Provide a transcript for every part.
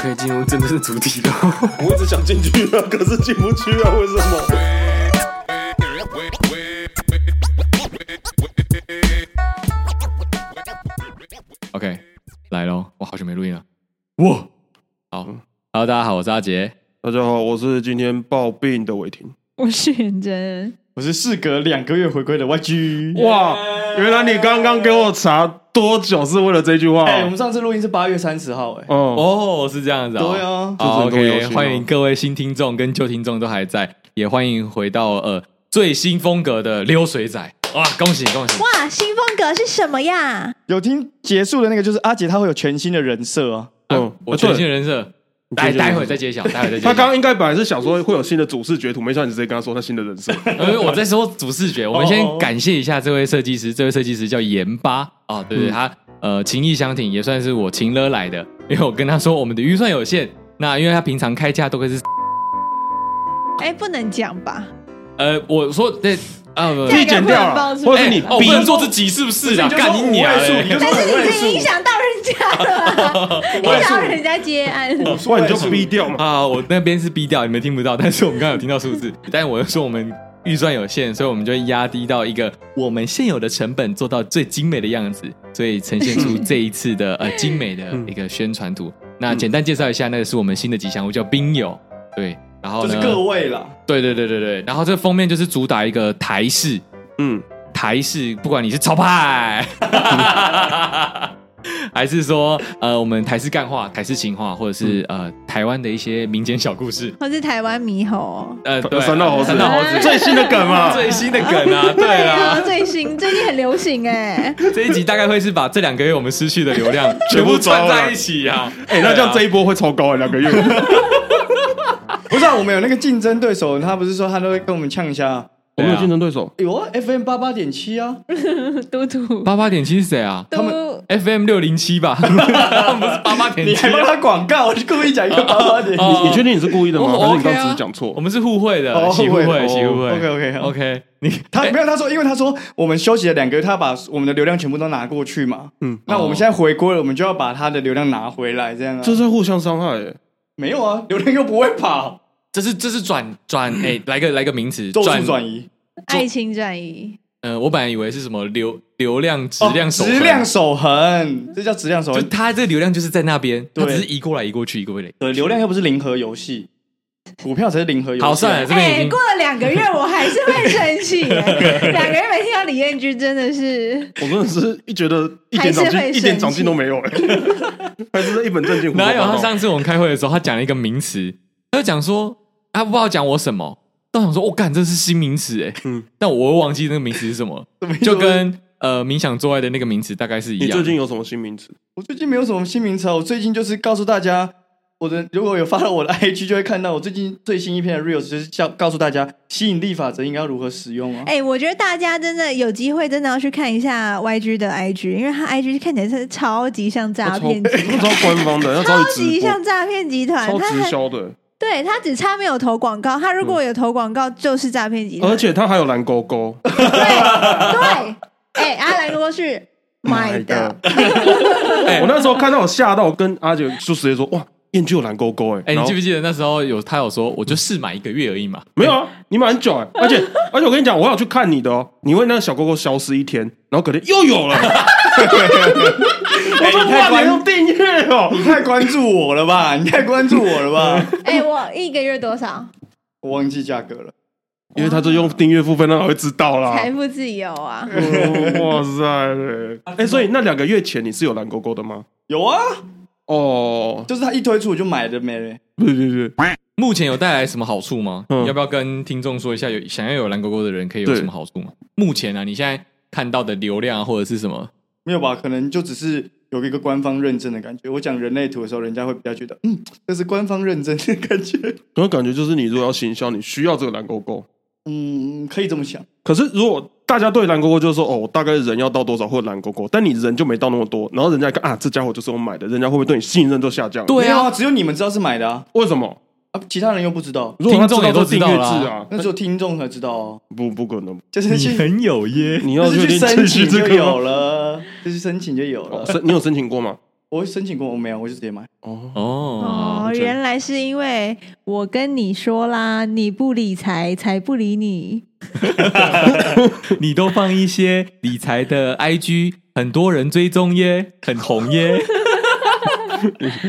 可以进入真正的主题了。我一直想进去啊，可是进不去啊，为什么？OK，来喽！我好久没录音了。哇，好，Hello，大家好，我是阿杰。大家好，我是今天抱病的伟霆。我是元真。我是事隔两个月回归的 YG。哇，原来你刚刚给我查多久是为了这句话？哎，我们上次录音是八月三十号，哎，哦，是这样子啊。对啊。OK，欢迎各位新听众跟旧听众都还在，也欢迎回到呃最新风格的溜水仔。哇，恭喜恭喜！哇，新风格是什么呀？有听结束的那个就是阿杰，他会有全新的人设啊。嗯，我全新的人设。待待会再揭晓，待会再揭晓。他刚刚应该本来是想说会有新的主视觉图，没想到你直接跟他说他新的人设。因 为我在说主视觉，我们先感谢一下这位设计师，这位设计师叫盐巴啊，对对，他呃情意相挺，也算是我情勒来的，因为我跟他说我们的预算有限，那因为他平常开价都会是，哎，不能讲吧？呃，我说对。啊，可以剪掉了，或者是你逼人做自己是不是啊？干你娘！但是你是影响到人家了，影响到人家接案，我说你就逼掉嘛。啊，我那边是逼掉，你们听不到，但是我们刚刚有听到数字。但是我又说我们预算有限，所以我们就压低到一个我们现有的成本，做到最精美的样子，所以呈现出这一次的呃精美的一个宣传图。那简单介绍一下，那个是我们新的吉祥物，叫冰友。对。然后就是各位了，对对对对对，然后这个封面就是主打一个台式，嗯，台式，不管你是潮派，还是说呃我们台式干话、台式情话，或者是呃台湾的一些民间小故事，或是台湾猕猴，呃对，三道猴子，三道猴子。最新的梗嘛，最新的梗 啊，对啊，最新，最近很流行哎，这一集大概会是把这两个月我们失去的流量全部串在一起啊，哎，那这样这一波会超高啊，两个月。不是啊，我们有那个竞争对手，他不是说他都会跟我们呛一下。我们有竞争对手？有啊，FM 八八点七啊，嘟嘟。八八点七是谁啊？他们 FM 六零七吧？他们不是八八点七？你还帮他广告？我就故意讲一个八八点七。你你确定你是故意的吗？还是你刚只是讲错？我们是互惠的，互惠，互惠。OK OK OK。你他没有他说，因为他说我们休息了两个月，他把我们的流量全部都拿过去嘛。嗯。那我们现在回归了，我们就要把他的流量拿回来，这样啊？这是互相伤害。没有啊，流量又不会跑。这是这是转转哎，来个来个名词，转转移，爱情转移。呃，我本来以为是什么流流量质量守质量守恒，这叫质量守恒。就它这个流量就是在那边，它只是移过来移过去，移过来。对，流量又不是零和游戏，股票才是零和游戏。好，算了，这边已经过了两个月，我还是会生气。两个月没听到李彦君，真的是，我真的是一觉得一点长进一点长进都没有哎，还是一本正经。哪有？他上次我们开会的时候，他讲了一个名词。他就讲说，他不知道讲我什么，但我想说，我、哦、干，这是新名词哎，嗯，但我又忘记那个名词是什么，就跟呃冥想做爱的那个名词大概是一样。你最近有什么新名词？我最近没有什么新名词啊，我最近就是告诉大家，我的如果有发到我的 IG，就会看到我最近最新一篇的 Reels，就是叫告诉大家吸引力法则应该要如何使用啊。哎、欸，我觉得大家真的有机会，真的要去看一下 YG 的 IG，因为他 IG 看起来是超级像诈骗集团，超官方的，超级像诈骗集团，超直销的。对，他只差没有投广告，他如果有投广告就是诈骗集团，而且他还有蓝勾勾。对对，哎，阿蓝勾勾是买的。我那时候看到我吓到，我跟阿姐就直接说：“哇，燕居有蓝勾勾！”哎，哎，你记不记得那时候有他有说，我就试买一个月而已嘛？没有啊，你买很久哎，而且而且我跟你讲，我要去看你的哦，你为那个小勾勾消失一天，然后隔天又有了。我你太关注订阅哦，你太关注我了吧？你太关注我了吧？哎，我一个月多少？我忘记价格了，因为他是用订阅付费，那我会知道啦。财富自由啊！哇塞！哎，所以那两个月前你是有蓝勾勾的吗？有啊。哦，就是他一推出我就买的，没了。对对对。目前有带来什么好处吗？要不要跟听众说一下？有想要有蓝勾勾的人可以有什么好处吗？目前啊，你现在看到的流量或者是什么？没有吧？可能就只是。有一个官方认证的感觉。我讲人类图的时候，人家会比较觉得，嗯，这是官方认证的感觉。我感觉就是你如果要行销，你需要这个蓝勾勾。嗯，可以这么想。可是如果大家对蓝勾勾就是说，哦，大概人要到多少或蓝勾勾，但你人就没到那么多，然后人家看啊，这家伙就是我买的，人家会不会对你信任都下降？对啊，只有你们知道是买的啊。为什么？啊，其他人又不知道。如果他知道都订阅制啊，那只有听众才知道哦。不，不可能。就是你很有耶，你要去申请就有了，就是申请就有了。申，你有申请过吗？我申请过，我没有，我就直接买。哦，哦哦，原来是因为我跟你说啦，你不理财，财不理你。你都放一些理财的 IG，很多人追踪耶，很红耶。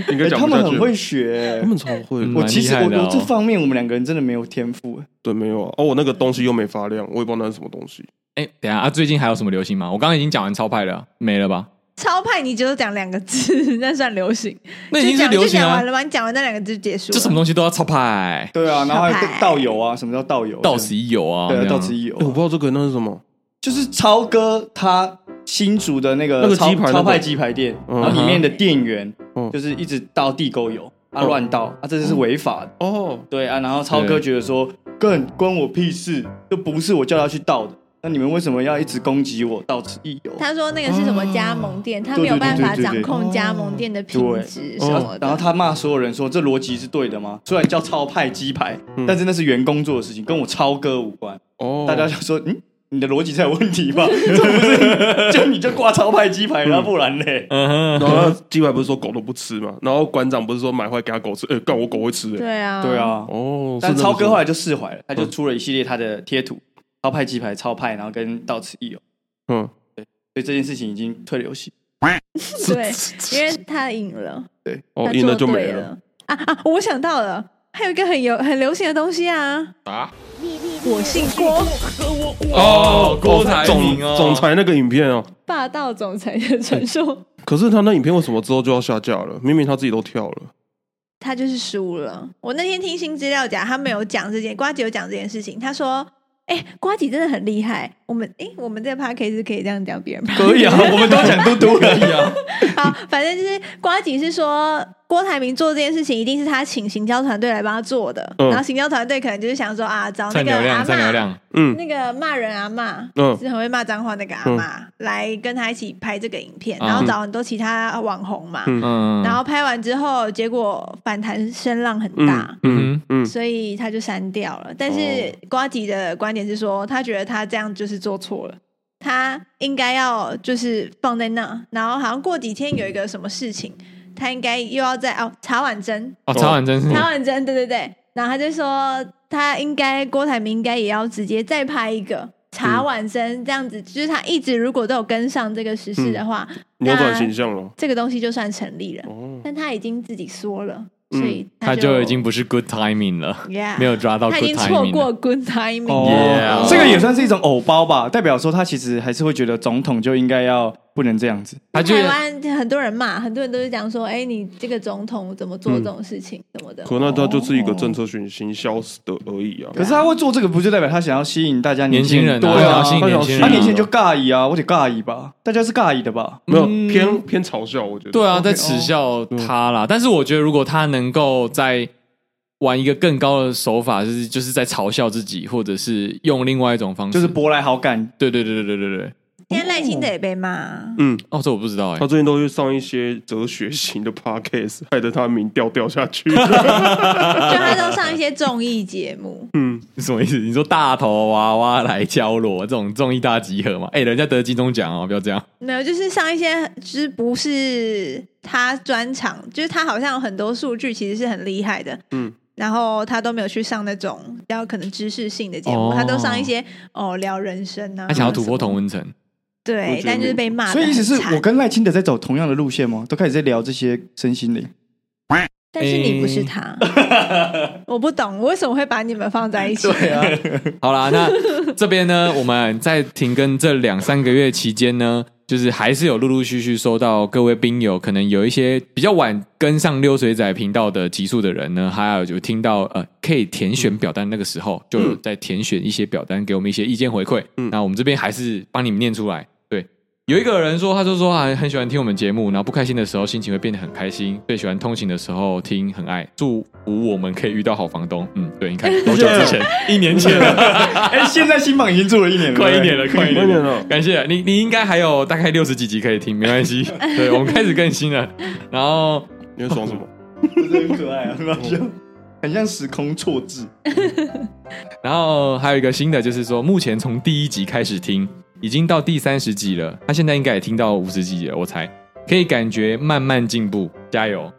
应该欸他讲不下去们很会学他，们超会。嗯我其实我我这方面我们两个人真的没有天赋。对，没有啊。哦，我那个东西又没发亮，我也不知道那是什么东西。哎，等一下啊，最近还有什么流行吗？我刚刚已经讲完超派了，没了吧？超派，你只有讲两个字，那算流行？那已经是流行啊就讲完！了吗？你讲完那两个字就结束了。这什么东西都要超派，对啊，然后还有小派道友啊，什么叫道友？到此一游啊！对啊，这样到此一游哎，我不知道这个那是什么。就是超哥他新竹的那个那个超鸡排那个超派鸡排店，嗯然后里面的店员嗯就是一直倒地沟油啊嗯乱倒啊，这是违法的。哦，对啊，然后超哥觉得说，更关我屁事，这不是我叫他去倒的，那你们为什么要一直攻击我？到此一游。他说那个是什么加盟店，他没有办法掌控加盟店的品质什么的。然后他骂所有人说，这逻辑是对的吗？虽然叫超派鸡排，但是那是员工做的事情，跟我超哥无关。哦，大家就说，嗯，你的逻辑才有问题吧？这不是就你就挂超派鸡排，然后不然嘞？嗯哼，然后鸡排不是说狗都不吃嘛？然后馆长不是说买回来给他狗吃？哎，干我狗会吃哎。对啊，对，啊，哦，但是超哥后来就释怀了，他就出了一系列他的贴图，超派鸡排、超派，然后跟到此一游，嗯，对所以这件事情已经退流行。对，因为他赢了，哦，他赢了就没了。啊啊！我想到了，还有一个很有很流行的东西啊，啊！我姓郭，哦，郭台总铭哦，总裁那个影片哦，霸道总裁的传说，可是他那影片为什么之后就要下架了？明明他自己都跳了。他就是输了。我那天听新资料讲，他没有讲这件，瓜姐有讲这件事情，他说。哎，瓜姐真的很厉害。我们哎，我们这个 podcast 是可以这样讲别人吗？可以啊，我们都讲嘟嘟可以啊。好，反正就是瓜姐是说郭台铭做这件事情，一定是他请行销团队来帮他做的。嗯。然后行销团队可能就是想说啊，找那个阿蹭流量，蹭流嬷，量。嗯。那个骂人阿妈，嗯。是很会骂脏话那个阿嬷，来跟他一起拍这个影片，然后找很多其他网红嘛。然后拍完之后，结果反弹声浪很大。嗯。嗯。所以他就删掉了，但是瓜吉的观点是说，他觉得他这样就是做错了，他应该要就是放在那，然后好像过几天有一个什么事情，他应该又要在哦查婉珍，哦，曹婉珍是查婉珍，对对对，然后他就说他应该郭台铭应该也要直接再拍一个查婉珍这样子，就是他一直如果都有跟上这个时事的话，扭转形象了。这个东西就算成立了，哦，但他已经自己说了，所以他就就已经不是 good timing 了，Yeah。没有抓到他已经错过了。good timing 这个也算是一种偶包吧，代表说他其实还是会觉得总统就应该要不能这样子。他就台湾很多人骂，很多人都是讲说，哎，你这个总统怎么做这种事情什么的。可那他就是一个政策行行销的而已啊。可是他会做这个，不就代表他想要吸引大家年轻人啊，对啊想要吸，引年轻人啊，他年轻人就尬意啊，我得尬意吧，大家是尬意的吧？没有嗯偏偏嘲笑，我觉得。对啊，在耻笑他啦。但是我觉得，如果他能够在玩一个更高的手法，就是就是在嘲笑自己，或者是用另外一种方式，就是博来好感。对对对对对对对。今天赖清德也被骂，嗯，哦，这我不知道哎他。最近都去上一些哲学型的 podcast，害得他民调掉下去。就他都上一些综艺节目，嗯，是什么意思？你说大头娃娃来敲锣这种综艺大集合嘛？哎，人家得金钟奖哦，不要这样。没有，就是上一些，就是不是他专场，就是他好像有很多数据其实是很厉害的，嗯，然后他都没有去上那种比较可能知识性的节目，哦他都上一些哦聊人生啊，他想要突破同文，温层，我对但就是被骂所以意思是我跟赖清德在走同样的路线吗？都开始在聊这些身心灵。但是你不是诶他，我不懂，我为什么会把你们放在一起？啊，好啦，那这边呢，我们在停更这两三个月期间呢，就是还是有陆陆续续收到各位兵友，可能有一些比较晚跟上溜水仔频道的集数的人呢，还有就听到呃可以填选表单那个时候，就有在填选一些表单，给我们一些意见回馈。嗯那我们这边还是帮你们念出来。对，有一个人说，他就说啊，很喜欢听我们节目，然后不开心的时候心情会变得很开心，最喜欢通勤的时候听，很爱，祝福我们可以遇到好房东。嗯，对，你看多久之前，一年前了。哎，现在新榜已经做了一年了，快一年了，快一年了，感谢你，你应该还有大概六十几集可以听，没关系。对，我们开始更新了，然后你在爽什么？很可爱啊，很好笑，很像时空错置。然后还有一个新的，就是说目前从第一集开始听，已经到第三十集了，他现在应该也听到五十集了，我猜。可以感觉慢慢进步，加油！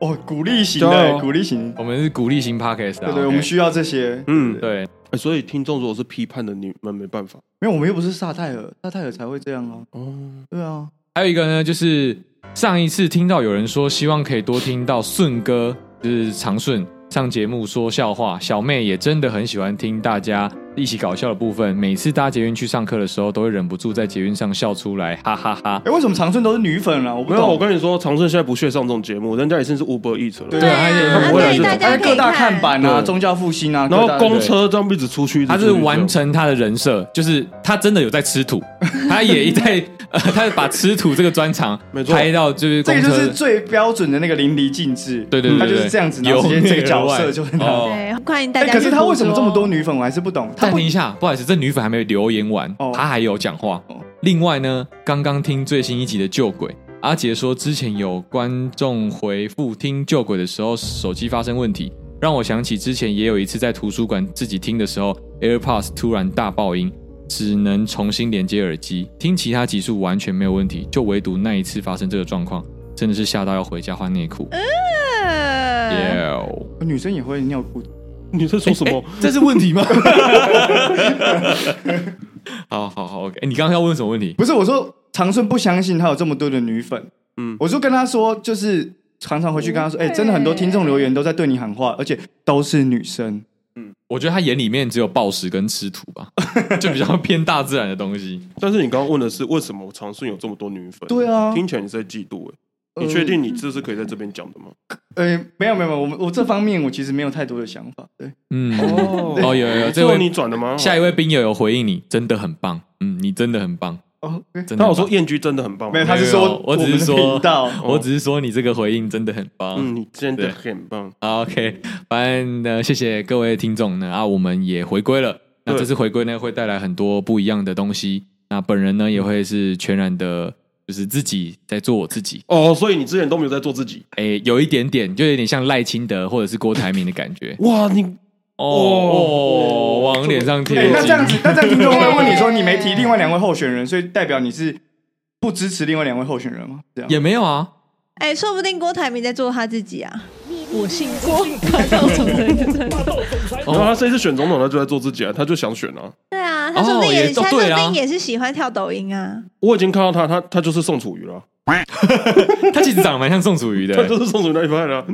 哦，鼓励型的，鼓励型。我们是鼓励型 podcast 啊，对对，我们需要这些。嗯，对。欸所以听众如果是批判的，你们没办法。没有，我们又不是萨泰尔，萨泰尔才会这样啊。哦，对啊，还有一个呢，就是上一次听到有人说希望可以多听到顺哥，就是长顺上节目说笑话，小妹也真的很喜欢听大家一起搞笑的部分。每次搭捷运去上课的时候，都会忍不住在捷运上笑出来，哈哈哈。哎，为什么长顺都是女粉啊？我不没有，我。跟你说，长顺现在不屑上这种节目，人家已经是 Uber Eats 了。对他不会来这种所以大各大看板啊，宗教复兴啊，然后公车这样一直出去，他是完成他的人设，就是他真的有在吃土，他也在呃，他把吃土这个专场拍到就是这个就是最标准的那个淋漓尽致。对对对，他就是这样子，然后直接这个角色就是他。哦对，欢迎大哎，家。可是他为什么这么多？女粉？我还是不懂。暂停一下，不好意思，这女粉还没有留言完，哦她还有讲话哦。另外呢，刚刚听最新一集的旧鬼，阿杰说之前有观众回复听旧鬼的时候手机发生问题，让我想起之前也有一次在图书馆自己听的时候，AirPods 突然大爆音，只能重新连接耳机，听其他集数完全没有问题，就唯独那一次发生这个状况，真的是吓到要回家换内裤。呃 Yeah 女生也会尿裤子。你在说什么？这是问题吗？好好好，OK，你刚刚要问什么问题？不是我说，长顺不相信他有这么多的女粉。嗯，我就跟他说，就是常常回去跟他说，哎、对真的很多听众留言都在对你喊话，而且都是女生。嗯我觉得他眼里面只有暴食跟吃土吧，就比较偏大自然的东西。但是你刚刚问的是为什么长顺有这么多女粉？对啊听起来你是在嫉妒哎。呃你确定你这是可以在这边讲的吗？呃，没有没有没有，我们我这方面我其实没有太多的想法。对，嗯，哦哦，有有有，这这位位你转的吗？下一位兵友有回应你，真的很棒，嗯，你真的很棒，哦，真的很棒。他有说燕居真的很棒吗，没有，他是说我只是说。我只是说你这个回应真的很棒。嗯，你真的很棒。好 OK，反正呢，谢谢各位听众呢啊，我们也回归了。那对这次回归呢，会带来很多不一样的东西。那本人呢，也会是全然的，就是自己在做我自己。哦，所以你之前都没有在做自己。哎，有一点点，就有点像赖清德或者是郭台铭的感觉。哇，你哦哦，往脸上贴。那这样子，那这样听众会问你说，你没提另外两位候选人，所以代表你是不支持另外两位候选人吗？这样也没有啊。哎，说不定郭台铭在做他自己啊。我姓郭，看到什么人就在做然后他这次选总统，他就在做自己啊，他就想选啊。对啊，他说不定也，哦也他说不定也是喜欢跳抖音啊。我已经看到他，他他就是宋楚瑜了，他其实长得蛮像宋楚瑜的他，就是宋楚瑜那一派的啊。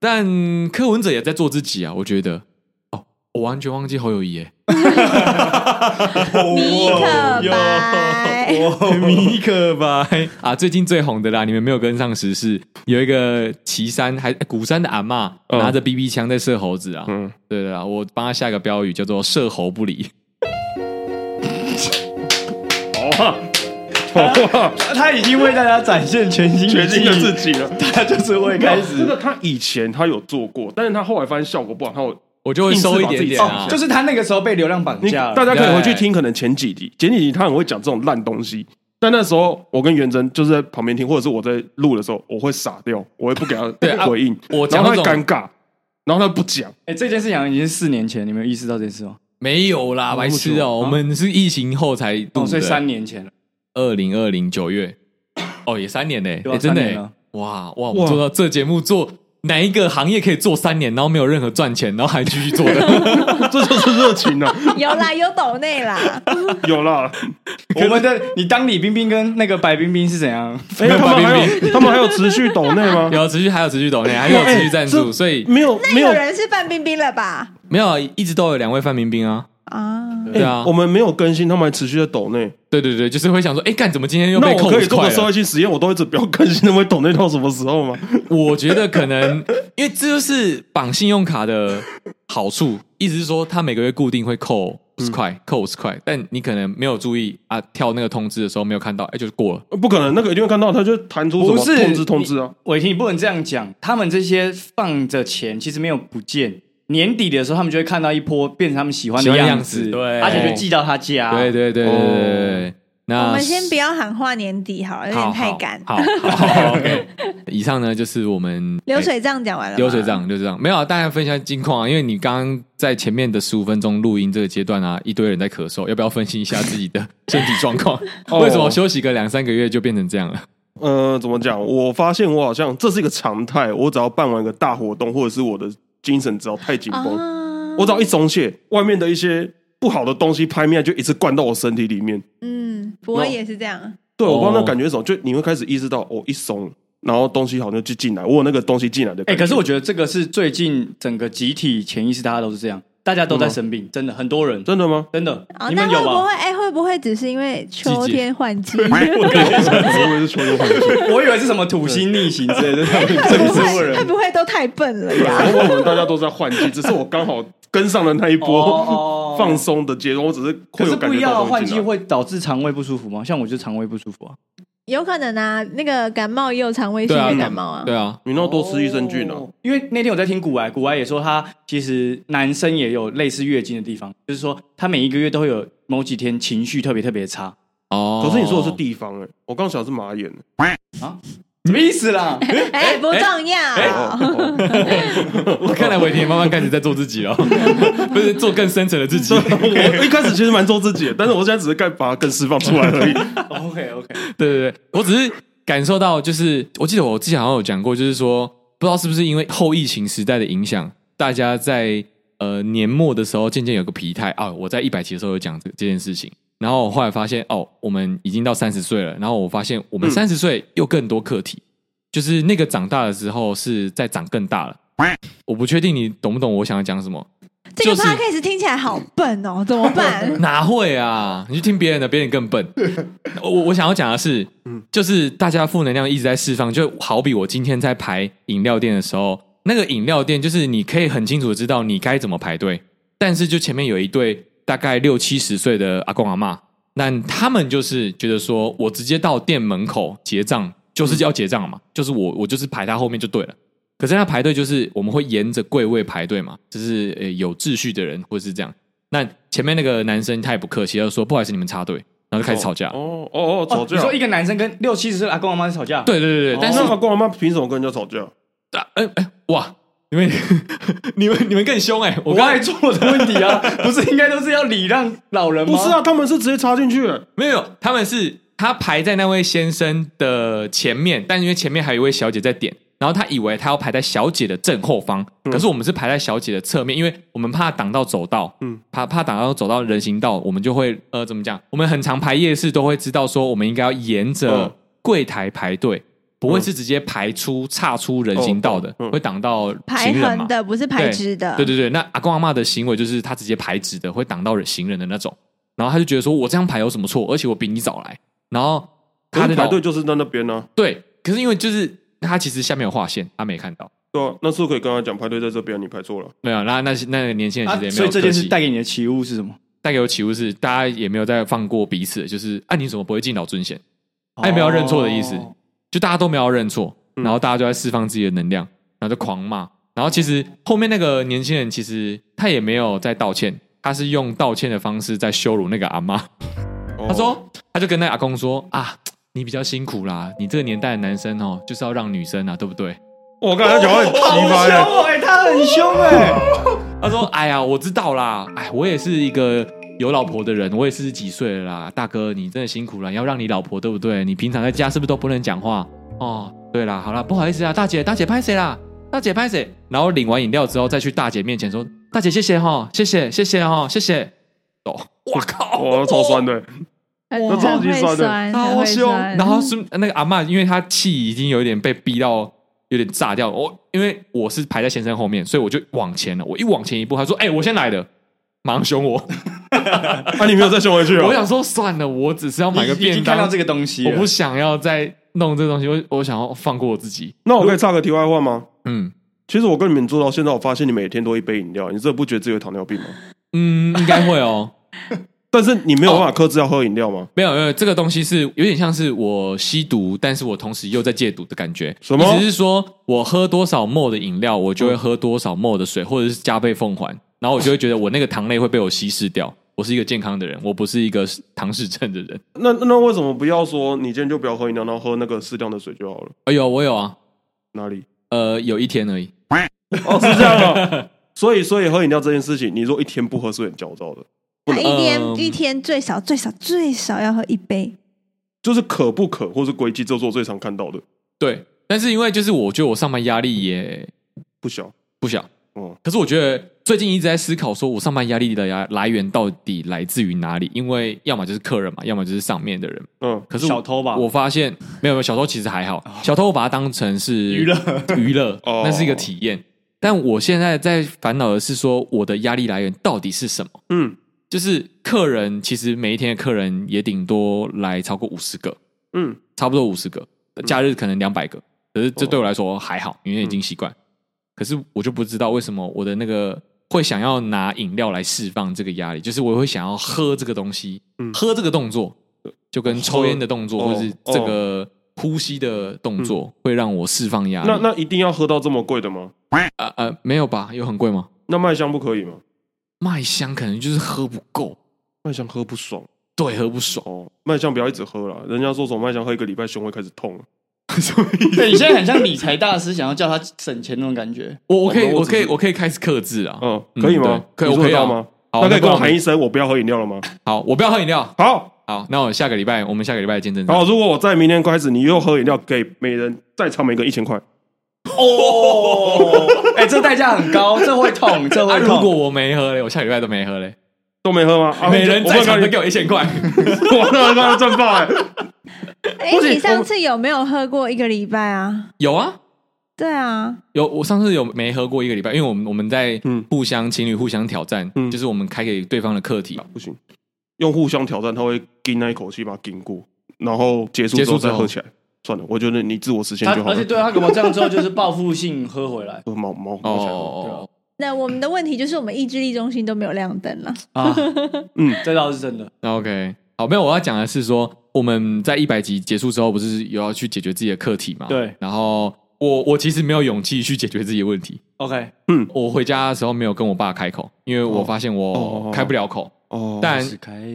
但柯文哲也在做自己啊。我觉得，哦，我完全忘记侯友谊耶。米可白，米可白。啊！最近最红的啦，你们没有跟上时事，有一个岐山还鼓山的阿嬷嗯。拿着 BB 枪在射猴子啊。嗯，对的啦，我帮他下个标语叫做“射猴不理好啊，好啊，他已经为大家展现全新全新的自己，己了。他就是会开始。这个他以前他有做过，但是他后来发现效果不好，他有”，我就会收一点点啊。哦，就是他那个时候被流量绑架了。大家可以回去对听，可能前几集，前几集他很会讲这种烂东西。但那时候我跟元真就是在旁边听，或者是我在录的时候，我会傻掉，我会不给他回应，我讲然后他会尴尬，然后他不讲。哎，这件事情已经是四年前，你们有意识到这件事吗？没有啦，白痴哦！我们是疫情后才录哦，所以三，年前了。二零二零九月，哦，也三年嘞，对啊哎，真的耶三年了哇哇！我做到这节目做哪一个行业可以做三年，然后没有任何赚钱，然后还继续做的？这就是热情啊！有啦，有抖内啦。有啦，我们的你当李冰冰跟那个白冰冰是怎样？哎，他们还有他们还有持续抖内吗？有持续，还有持续抖内，还有持续赞助，这所以没有没有那有人是范冰冰了吧？没有一直都有两位范冰冰啊，啊，对啊我，们没有更新，他们还持续在抖内。对对对，就是会想说，哎，干怎么今天又那被扣我可以做个？社会性实验，我都一直不要更新，他们会抖内到什么时候吗？我觉得可能，因为这就是绑信用卡的好处，意思是说，他每个月固定会扣五十块，扣五十块，但你可能没有注意啊，跳那个通知的时候没有看到，哎，就是过了。不可能，那个一定会看到，他就弹出什么不是通知通知啊。伟霆，你不能这样讲。他们这些放着钱，其实没有不见。年底的时候，他们就会看到一波变成他们喜欢的样样子，子对而且就寄到他家。对对对对对。那我们先不要喊话年底好了，有点太赶。好好好。以上呢就是我们 流水账讲完了吗，流水账就这样，没有啊，大家分享近况啊。因为你刚刚在前面的十五分钟录音这个阶段啊，一堆人在咳嗽，要不要分析一下自己的 身体状况？哦为什么休息个两三个月就变成这样了？呃，怎么讲？我发现我好像这是一个常态，我只要办完一个大活动，或者是我的精神只要太紧绷，啊我只要一松懈，外面的一些不好的东西拍面就一直灌到我身体里面。嗯，我也是这样。对，我不知道那哦感觉是什么，就你会开始意识到，哦，一松，然后东西好像就进来，我有那个东西进来的哎。可是我觉得这个是最近整个集体潜意识，大家都是这样，大家都在生病，真的很多人，真的吗？真的，哦，你们有吧那会不会？？哎、会不会只是因为秋天换季？我以为是秋天换季，我以为是什么土星逆行之类的，这 不是会。不会都太笨了呀？我们大家都在换季，只是我刚好跟上了那一波哦 放松的节奏，我只是可是会有感觉不一样的到东西进来换季会导致肠胃不舒服吗？像我就肠胃不舒服啊。有可能啊，那个感冒也有肠胃性的感冒啊。对啊，你那多吃益生菌啊。哦。因为那天我在听古埃，古埃也说他其实男生也有类似月经的地方，就是说他每一个月都会有某几天情绪特别特别差。哦，可是你说的是地方哎、我刚想的是马眼、啊，什么意思啦？哎、不重要。我看来伟霆也慢慢开始在做自己了，不是做更深层的自己。我一开始其实蛮做自己的，但是我现在只是该把它更释放出来而已。OK OK，对对对，我只是感受到，就是我记得我之前好像有讲过，就是说不知道是不是因为后疫情时代的影响，大家在呃年末的时候渐渐有个疲态啊。我在一百期的时候有讲这这件事情，然后我后来发现哦，我们已经到三十岁了，然后我发现我们三十岁又更多课题，就是那个长大的时候是在长更大了。我不确定你懂不懂我想要讲什么。这个就是 podcast 听起来好笨哦，怎么办？哪会啊？你去听别人的，别人更笨。我我想要讲的是，就是大家负能量一直在释放，就好比我今天在排饮料店的时候，那个饮料店就是你可以很清楚的知道你该怎么排队，但是就前面有一对大概六七十岁的阿公阿妈，那他们就是觉得说我直接到店门口结账就是要结账嘛，就是我我就是排他后面就对了。可是他排队就是我们会沿着柜位排队嘛，就是呃有秩序的人或是这样。那前面那个男生他也不客气，他就说不好意思，你们插队，然后就开始吵架。哦哦哦，吵哦，架。你说一个男生跟六七十岁的阿公阿妈在吵架？，对对对对，哦但是那阿公阿妈凭什么跟人家吵架？啊，哎哎，哇，你们 你们你们更凶哎、我刚才做的问题啊，不是应该都是要礼让老人吗？不是啊，他们是直接插进去了。没有，他们是他排在那位先生的前面，但因为前面还有一位小姐在点，然后他以为他要排在小姐的正后方，可是我们是排在小姐的侧面，因为我们怕挡到走道，嗯，怕怕挡到走到人行道，我们就会呃怎么讲？我们很常排夜市都会知道说，我们应该要沿着嗯柜台排队。不会是直接排出岔出人行道的，会挡到排行人？的不是排直的。对对对，那阿公阿嬷的行为就是他直接排直的，会挡到行人的那种。然后他就觉得说，我这样排有什么错？而且我比你早来。然后他他的老排队就是在那边呢、对，可是因为就是他其实下面有划线，他没看到。对啊，那是不是可以跟他讲排队在这边，你排错了。没有，那那那个年轻人啊其实也没有、所以这件事带给你的启悟是什么？带给我启悟是，大家也没有再放过彼此，就是啊，你怎么不会敬老尊贤？他也没有认错的意思，哦就大家都没有要认错，然后大家就在释放自己的能量，然后就狂骂。然后其实后面那个年轻人其实他也没有在道歉，他是用道歉的方式在羞辱那个阿妈。他说，他就跟那个阿公说啊，你比较辛苦啦，你这个年代的男生哦，就是要让女生啊，对不对？我刚才讲话很奇好葩耶，凶哦，哎，他很凶哎，他说：“哎呀，我知道啦，哎，我也是一个有老婆的人，我也四十几岁了啦，大哥，你真的辛苦了，要让你老婆对不对？你平常在家是不是都不能讲话？哦，对啦，好啦，不好意思啊，大姐，大姐拍谁啦？大姐拍谁？然后领完饮料之后，再去大姐面前说：大姐，谢谢哈，谢谢，谢谢哈，谢谢。哦，我靠，哇，超酸的。很那超级酸的酸，好很会凶。然后是那个阿嬷，因为她气已经有点被逼到有点炸掉了。我因为我是排在先生后面，所以我就往前了。我一往前一步，他说：哎，我先来的，马上凶我。”啊，你没有再凶回去啊？我想说算了，我只是要买个已便当，经看到这个东西了，我不想要再弄这个东西，我我想要放过我自己。那我可以插个题外话吗？嗯其实我跟你们做到现在，我发现你每天都一杯饮料，你真的不觉得自己有糖尿病吗？嗯，应该会哦。但是你没有办法克制要喝饮料吗？没有没有，这个东西是有点像是我吸毒，但是我同时又在戒毒的感觉。什么意思是说我喝多少 ml 的饮料，我就会喝多少 ml 的水，或者是加倍奉还，然后我就会觉得我那个糖类会被我稀释掉。我是一个健康的人，我不是一个唐氏症的人。那那为什么不要说你今天就不要喝饮料，然后喝那个适量的水就好了？哎呦，我有啊，哪里？呃，有一天而已。哦，是这样啊。所以，所以喝饮料这件事情，你说一天不喝是很焦躁的，他一天嗯一天最少最少最少要喝一杯，就是可不可或是归期，这是我最常看到的。对，但是因为就是我觉得我上班压力也不小，不小，嗯，可是我觉得最近一直在思考，说我上班压力的来来源到底来自于哪里？因为要么就是客人嘛，要么就是上面的人。嗯，可是小偷吧我发现没有没有小偷其实还好，小偷我把它当成是娱乐娱乐，哦那是一个体验。但我现在在烦恼的是说，我的压力来源到底是什么？嗯就是客人，其实每一天的客人也顶多来超过五十个，嗯，差不多五十个，假日可能两百个。可是这对我来说还好，因为已经习惯。可是我就不知道为什么我的那个会想要拿饮料来释放这个压力，就是我会想要喝这个东西，嗯喝这个动作，就跟抽烟的动作喝或是这个呼吸的动作，会让我释放压力。那那一定要喝到这么贵的吗？呃呃，没有吧？有很贵吗？那麦香不可以吗？麦香可能就是喝不够，麦香喝不爽对，喝不爽。哦，麦香不要一直喝了，人家说什么麦香喝一个礼拜胸会开始痛了。对你现在很像理财大师，想要叫他省钱那种感觉。我我可以我可以我可以开始克制啊。嗯，可以吗？可以我可以吗？好那可以跟我喊一声，我不要喝饮料了吗？好，我不要喝饮料。好，好，那我下个礼拜我们下个礼拜见证。好如果我在明天开始，你又喝饮料，给每人在场每个一千块。哦，哎，这代价很高，这会痛，这啊，会痛。如果我没喝嘞，我下礼拜都没喝嘞，都没喝吗？啊每人在场都我给我一千块。我那他妈赚爆 哎！哎你上次有没有喝过一个礼拜啊？有啊，对啊，有。我上次有没喝过一个礼拜，因为我们我们在嗯互相情侣互相挑战，嗯就是我们开给对方的课题。不行，用互相挑战，他会顶那一口气把它顶过，然后结束之后结束之后再喝起来。算了，我觉得你自我实现就好了。他而且对他搞不好这样之后就是报复性喝回来呃毛毛哦，那我们的问题就是我们意志力中心都没有亮灯了。啊。嗯，这倒是真的。那 OK，好，没有，我要讲的是说，我们在一百集结束之后，不是有要去解决自己的课题嘛？对。然后我我其实没有勇气去解决自己的问题。OK，嗯我回家的时候没有跟我爸开口，因为我发现我开不了口。哦，但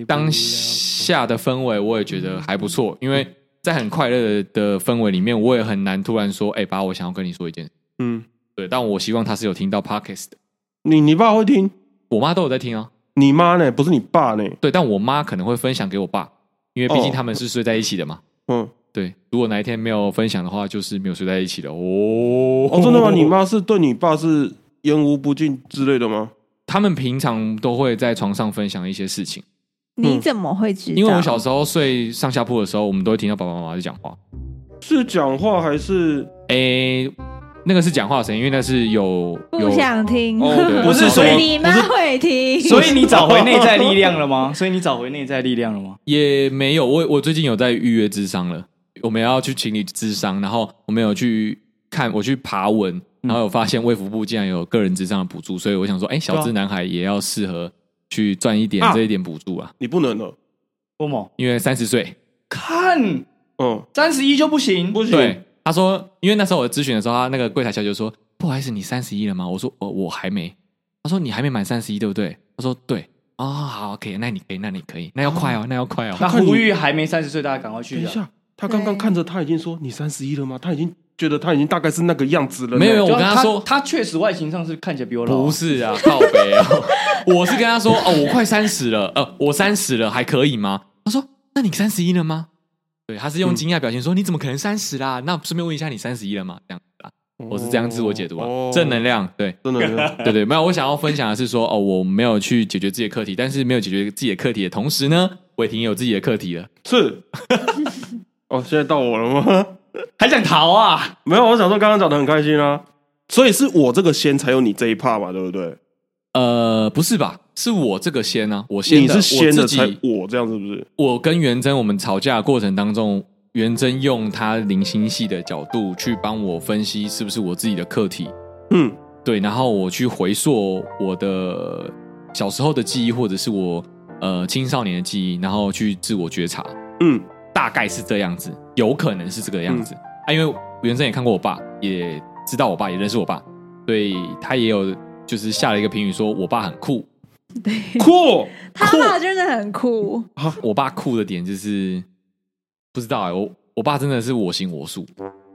当下的氛围我也觉得还不错，因为在很快乐的氛围里面，我也很难突然说：“哎、爸，我想要跟你说一件事。嗯，”对，但我希望他是有听到 Podcast 的，你你爸会听，我妈都有在听啊。你妈呢？不是你爸呢？对，但我妈可能会分享给我爸，因为毕竟哦他们是睡在一起的嘛。嗯，对，如果哪一天没有分享的话，就是没有睡在一起的哦。哦，真的吗？你妈是对你爸是言无不尽之类的吗？他们平常都会在床上分享一些事情，你怎么会知道？因为我小时候睡上下铺的时候，我们都会听到爸爸妈妈在讲话。是讲话还是？诶，那个是讲话的声音，因为那是有不有想听，哦不是所以你妈会听，所以你找回内在力量了吗？所以你找回内在力量了吗？也没有。我我最近有在预约智商了，我们要去情侣咨商，然后我们有去看，我去爬文，然后有发现卫福部竟然有个人智商的补助，所以我想说，哎，小资男孩也要适合去赚一点啊。这一点补助啊，你不能了？欧某，因为三十岁。看。嗯，三十一就不行，不行。对，他说，因为那时候我咨询的时候，他那个柜台小姐就说：“不好意思，你三十一了吗？”我说：“哦，我还没。”他说：“你还没满三十一，对不对？”他说：“对。”哦，好，OK，那你可以，那你可以，那要快哦，那要快哦。那呼吁还没三十岁，大家赶快去啊。等一下，他刚刚看着他已经说你三十一了吗？他已经觉得他已经大概是那个样子了呢。没有，我跟他说他确实外形上是看起来比我老啊。不是啊，靠北哦。我是跟他说：“哦，我快三十了，呃，我三十了，还可以吗？”他说：“那你三十一了吗？”对，他是用惊讶表情说：“你怎么可能三十啦？那顺便问一下，你三十一了吗？”这样子啦，我是这样自我解读啊，哦正能量，对。正能量对对，没有，我想要分享的是说，哦，我没有去解决自己的课题，但是没有解决自己的课题的同时呢，伟霆也有自己的课题了。是。哦，现在到我了吗？还想逃啊？没有，我想说刚刚讲的很开心啊，所以是我这个先才有你这一趴嘛，对不对？呃，不是吧？是我这个先呢、啊，我先你的，是先的我自己才我这样是不是？我跟元真我们吵架的过程当中，元真用他零星系的角度去帮我分析是不是我自己的课题，嗯。对，然后我去回溯我的小时候的记忆，或者是我呃青少年的记忆，然后去自我觉察，嗯。大概是这样子，有可能是这个样子、啊，因为元真也看过我爸，也知道我爸，也认识我爸，所以他也有就是下了一个评语，说我爸很酷。酷，他爸真的很酷，我爸酷的点就是不知道哎、我我爸真的是我行我素，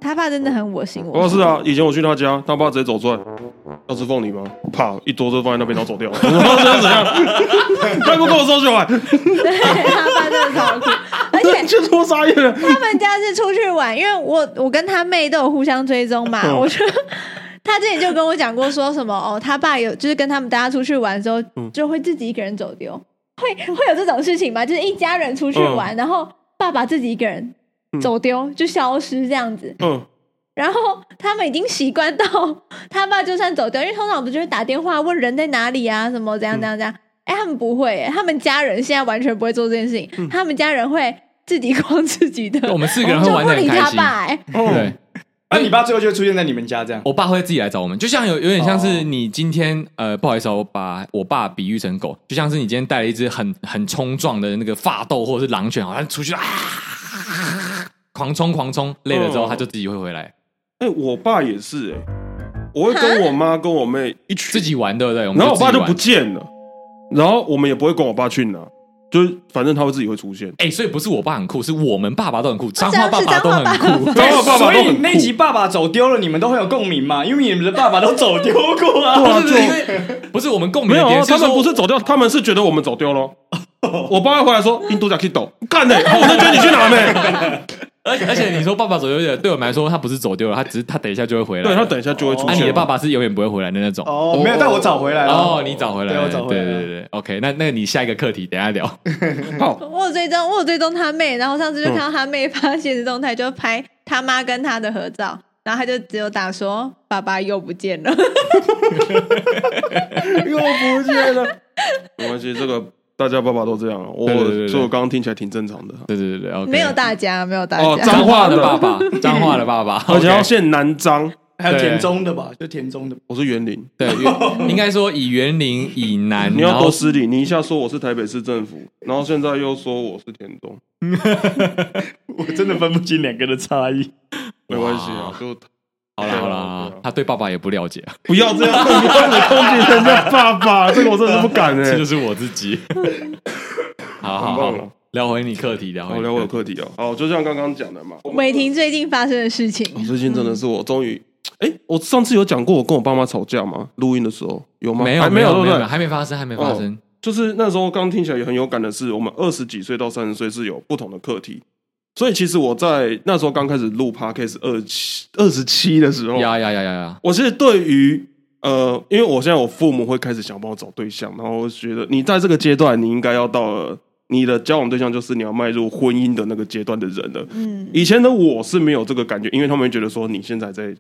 他爸真的很我行我素。我是啊，以前我去他家，他爸直接走出来，要吃凤梨吗？啪，一桌就放在那边，然后走掉。我说这是怎样？他不跟我收起来。对他爸真的超酷，而且且 就是我傻眼了。他们家是出去玩，因为我我跟他妹都有互相追踪嘛，嗯我就他之前就跟我讲过，说什么哦，他爸有就是跟他们大家出去玩的时候，嗯。就会自己一个人走丢，会会有这种事情吗？就是一家人出去玩，嗯。然后爸爸自己一个人走丢，就消失这样子。嗯，然后他们已经习惯到他爸就算走掉，因为通常不就会打电话问人在哪里啊，什么怎样怎样怎样。哎、他们不会、欸，他们家人现在完全不会做这件事情，他们家人会自己 逛自己的，我们四个人会就玩的很开心。不理他爸、欸。哦对，啊，你爸最后就会出现在你们家这样。我爸会自己来找我们，就像有有点像哦。是你今天呃，不好意思、哦，我把我爸比喻成狗，就像是你今天带了一只很很冲撞的那个发斗或者是狼犬，好像出去啊，狂冲狂冲，累了之后哦他就自己会回来，哎，我爸也是哎，我会跟我妈跟我妹一起。自己玩，对不对？然后我爸就不见了，然后我们也不会跟我爸去哪，就是反正他会自己会出现。哎、所以不是我爸很酷，是我们爸爸都很酷，彰这样化爸爸都很酷。彰化爸爸所以都很酷那集爸爸走丢了，你们都会有共鸣嘛？因为你们的爸爸都走丢过啊。不是 因为不是我们共鸣没有他们不是走掉，他们是觉得我们走丢了。我爸爸回来说：“印度在 Kido，干呢？我在觉得你去哪呢？而 而且你说爸爸走丢了，对我们来说他不是走丢了，他只是他等一下就会回来。对他等一下就会出啊，现。你的爸爸是永远不会回来的那种。哦，没有，但我找回来了。哦，你找回来了，对我找回来了对对对对，OK，那那你下一个课题等一下聊。好，我有追踪，我有追踪他妹，然后上次就看到他妹发现实动态，就拍他妈跟他的合照，然后他就只有打说爸爸又不见了。又不见了。没关系，这个大家爸爸都这样。我对对对对所以我刚刚听起来挺正常的，对对对对。没有大家，没有大哦家。彰化的爸爸，脏话的爸爸，而且要限南章。还有田中的吧，就田中的。我是园林，对，应该说以园林以南，你要多失礼。你一下说我是台北市政府，然后现在又说我是田中，我真的分不清两个的差异。没关系啊，就好了好了他对爸爸也不了解，不要这样，攻击人家爸爸，这个我真的是不敢哎、这就是我自己。好好好很棒哦，聊回你课题，聊回聊我的课题哦，好，就像刚刚讲的嘛，美婷最近发生的事情，我最近真的是我终于，哎、我上次有讲过我跟我爸妈吵架吗？录音的时候有吗？没有还没有，对不对？还没发生，还没发生。就是那时候刚听起来也很有感的是，我们二十几岁到三十岁是有不同的课题，所以其实我在那时候刚开始录 podcast 二七二十七的时候，呀呀呀呀呀！我是对于呃，因为我现在我父母会开始想帮我找对象，然后我觉得你在这个阶段，你应该要到了你的交往对象就是你要迈入婚姻的那个阶段的人了。嗯，以前的我是没有这个感觉，因为他们觉得说你现在在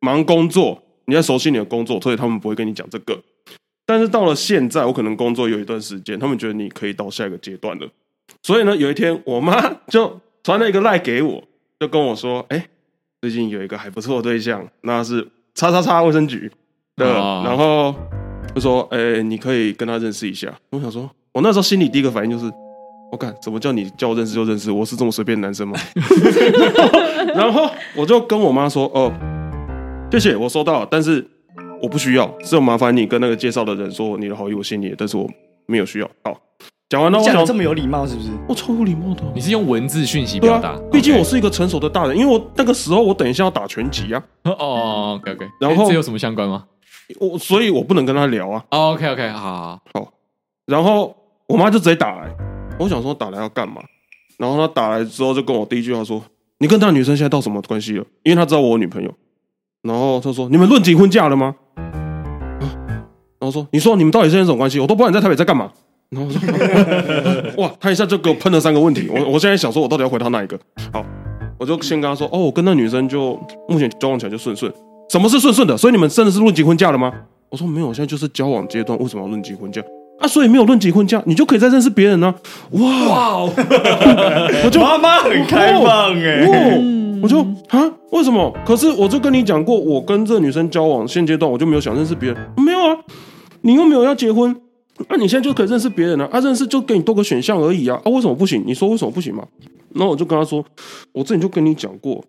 忙工作，你在熟悉你的工作，所以他们不会跟你讲这个。但是到了现在，我可能工作有一段时间，他们觉得你可以到下一个阶段了。所以呢，有一天我妈就传了一个赖给我，就跟我说：“哎、最近有一个还不错的对象，那是叉叉叉卫生局的，哦然后就说：哎、你可以跟他认识一下。”我想说，我那时候心里第一个反应就是。我干，怎么叫你叫我认识就认识？我是这么随便的男生吗？然后我就跟我妈说：“哦，谢谢，我收到了，但是我不需要，是有麻烦你跟那个介绍的人说你的好意我心里，但是我没有需要。”好，讲完了，讲的这么有礼貌，是不是？我超有礼貌的，你是用文字讯息表达，，毕竟 OK 我是一个成熟的大人，因为我那个时候我等一下要打拳击啊，哦，OK OK，然后这有什么相关吗我所以我不能跟他聊啊。？OK OK，好好，然后我妈就直接打来，我想说打来要干嘛？然后她打来之后就跟我第一句话说：“你跟那女生现在到什么关系了？”因为她知道我有女朋友。然后她说：“你们论及婚嫁了吗？”啊，然后说：“你说你们到底是什么关系？我都不知道你在台北在干嘛。”然后我说：“ 哇，他一下就给我喷了三个问题。我我现在想说，我到底要回答哪一个？好，我就先跟他说：哦，我跟那女生就目前交往起来就顺顺。什么是顺顺的？所以你们真的是论及婚嫁了吗？我说没有，现在就是交往阶段，为什么要论及婚嫁？啊，所以没有论及婚嫁，你就可以再认识别人呢、哇哇，我就妈妈很开放哎、哦，我就啊，为什么？可是我就跟你讲过，我跟这女生交往，现阶段我就没有想认识别人，没有啊，你又没有要结婚，那、你现在就可以认识别人了啊，啊，认识就给你多个选项而已啊，啊，为什么不行？你说为什么不行嘛？然后我就跟他说，我之前就跟你讲过，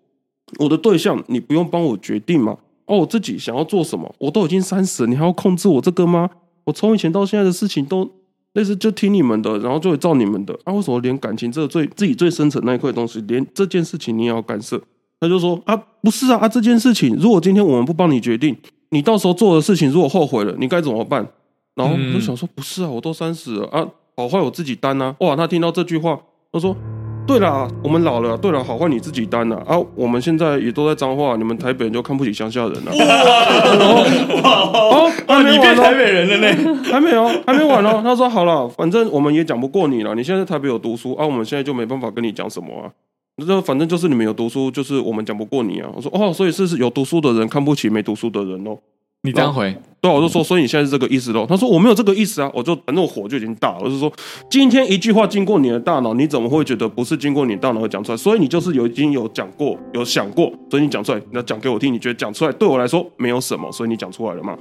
我的对象你不用帮我决定嘛，哦，我自己想要做什么，我都已经三十，你还要控制我这个吗？我从以前到现在的事情都类似就听你们的，然后就会照你们的啊，为什么连感情这个最自己最深层那一块东西，连这件事情你也要干涉？他就说啊，不是啊啊，这件事情如果今天我们不帮你决定，你到时候做的事情如果后悔了，你该怎么办？然后我就想说，不是啊，我都三十了啊，好坏我自己担啊。哇，他听到这句话，他说对啦，我们老了，对了，好坏你自己担呐啊。我们现在也都在彰化，你们台北人就看不起乡下人了。哦，啊，你变台北人了呢？还没有，还没完哦。他说好了，反正我们也讲不过你了。你现在在台北有读书啊，我们现在就没办法跟你讲什么啊。那反正就是你们有读书，就是我们讲不过你啊。我说哦，所以是有读书的人看不起没读书的人哦。你这样回，对，我就说，所以你现在是这个意思喽？他说我没有这个意思啊，我就反正我火就已经大了，我就说今天一句话经过你的大脑，你怎么会觉得不是经过你大脑会讲出来？所以你就是有已经有讲过，有想过，所以你讲出来，你要讲给我听，你觉得讲出来对我来说没有什么，所以你讲出来了嘛？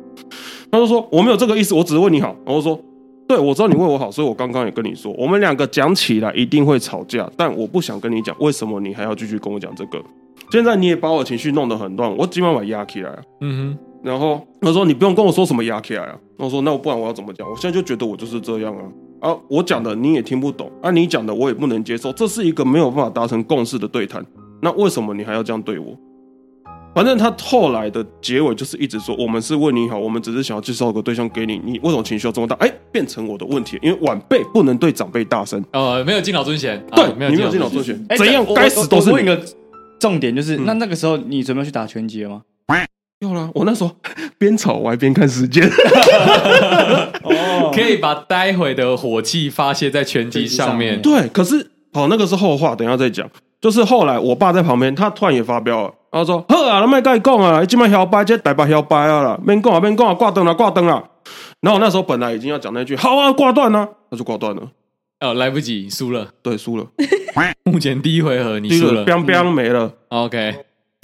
他就说我没有这个意思，我只是为你好。然后说，对，我知道你为我好，所以我刚刚也跟你说，我们两个讲起来一定会吵架，但我不想跟你讲为什么你还要继续跟我讲这个。现在你也把我情绪弄得很乱，我今晚把压起来。嗯哼。然后他说：“你不用跟我说什么压起来啊。”我说：“那我不然我要怎么讲？我现在就觉得我就是这样啊啊！我讲的你也听不懂啊，你讲的我也不能接受，这是一个没有办法达成共识的对谈。那为什么你还要这样对我？反正他后来的结尾就是一直说：我们是为你好，我们只是想要介绍个对象给你。你为什么情绪要这么大？哎，变成我的问题，因为晚辈不能对长辈大声。呃，没有敬老尊贤，对，啊、没有你没有敬老尊贤，怎样该死都是你。我问一个重点，就是、嗯、那那个时候你准备去打拳击了吗？”有了，我那时候 边吵我还边看时间，可以把待会的火气发泄在拳击上面。对，可是好，那个是后话，等一下再讲。就是后来我爸在旁边，他突然也发飙了，他说：“呵啊，那麦跟你讲啊，今晚摇摆，这台北摇摆啊了，免讲啊，免讲啊，挂灯了，挂灯了。”然后我那时候本来已经要讲那句“好啊，挂断了”，那就挂断了。哦，来不及，输了，对，输了。目前第一回合你输了，彪彪没了。嗯、OK。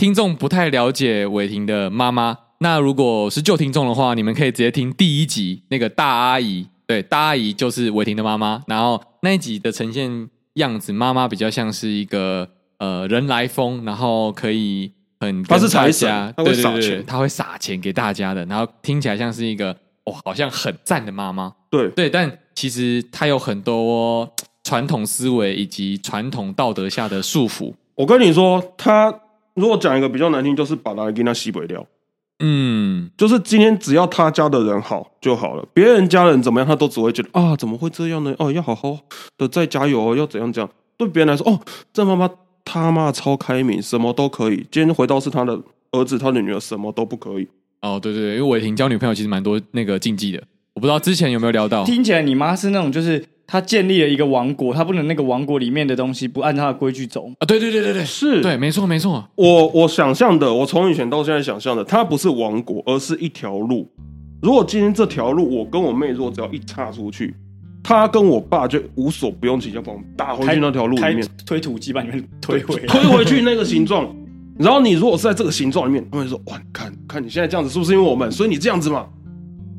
听众不太了解伟霆的妈妈，那如果是旧听众的话，你们可以直接听第一集那个大阿姨，对，大阿姨就是伟霆的妈妈。然后那一集的呈现样子，妈妈比较像是一个呃人来疯，然后可以很他是财神，对对对，他会撒钱给大家的，然后听起来像是一个哦，好像很赞的妈妈，对对，但其实他有很多传统思维以及传统道德下的束缚。我跟你说，他。如果讲一个比较难听，就是把他给他西北掉。嗯，就是今天只要他家的人好就好了，别人家人怎么样，他都只会觉得啊，怎么会这样呢？哦，要好好的再加油哦，要怎样怎样。对别人来说，哦，这妈妈他妈超开明，什么都可以。今天回到是他的儿子，他的女儿什么都不可以。哦，对对对，因为伟霆交女朋友其实蛮多那个禁忌的，我不知道之前有没有聊到。听起来你妈是那种就是。他建立了一个王国，他不能那个王国里面的东西不按他的规矩走啊！对对对对对，是对，没错没错。我我想象的，我从以前到现在想象的，它不是王国，而是一条路。如果今天这条路，我跟我妹如果只要一插出去，他跟我爸就无所不用其极，把我们打回去那条路里面，推土机把你们推回推回去那个形状。然后你如果是在这个形状里面，他们说：“哇，你看看你现在这样子，是不是因为我们？所以你这样子嘛？”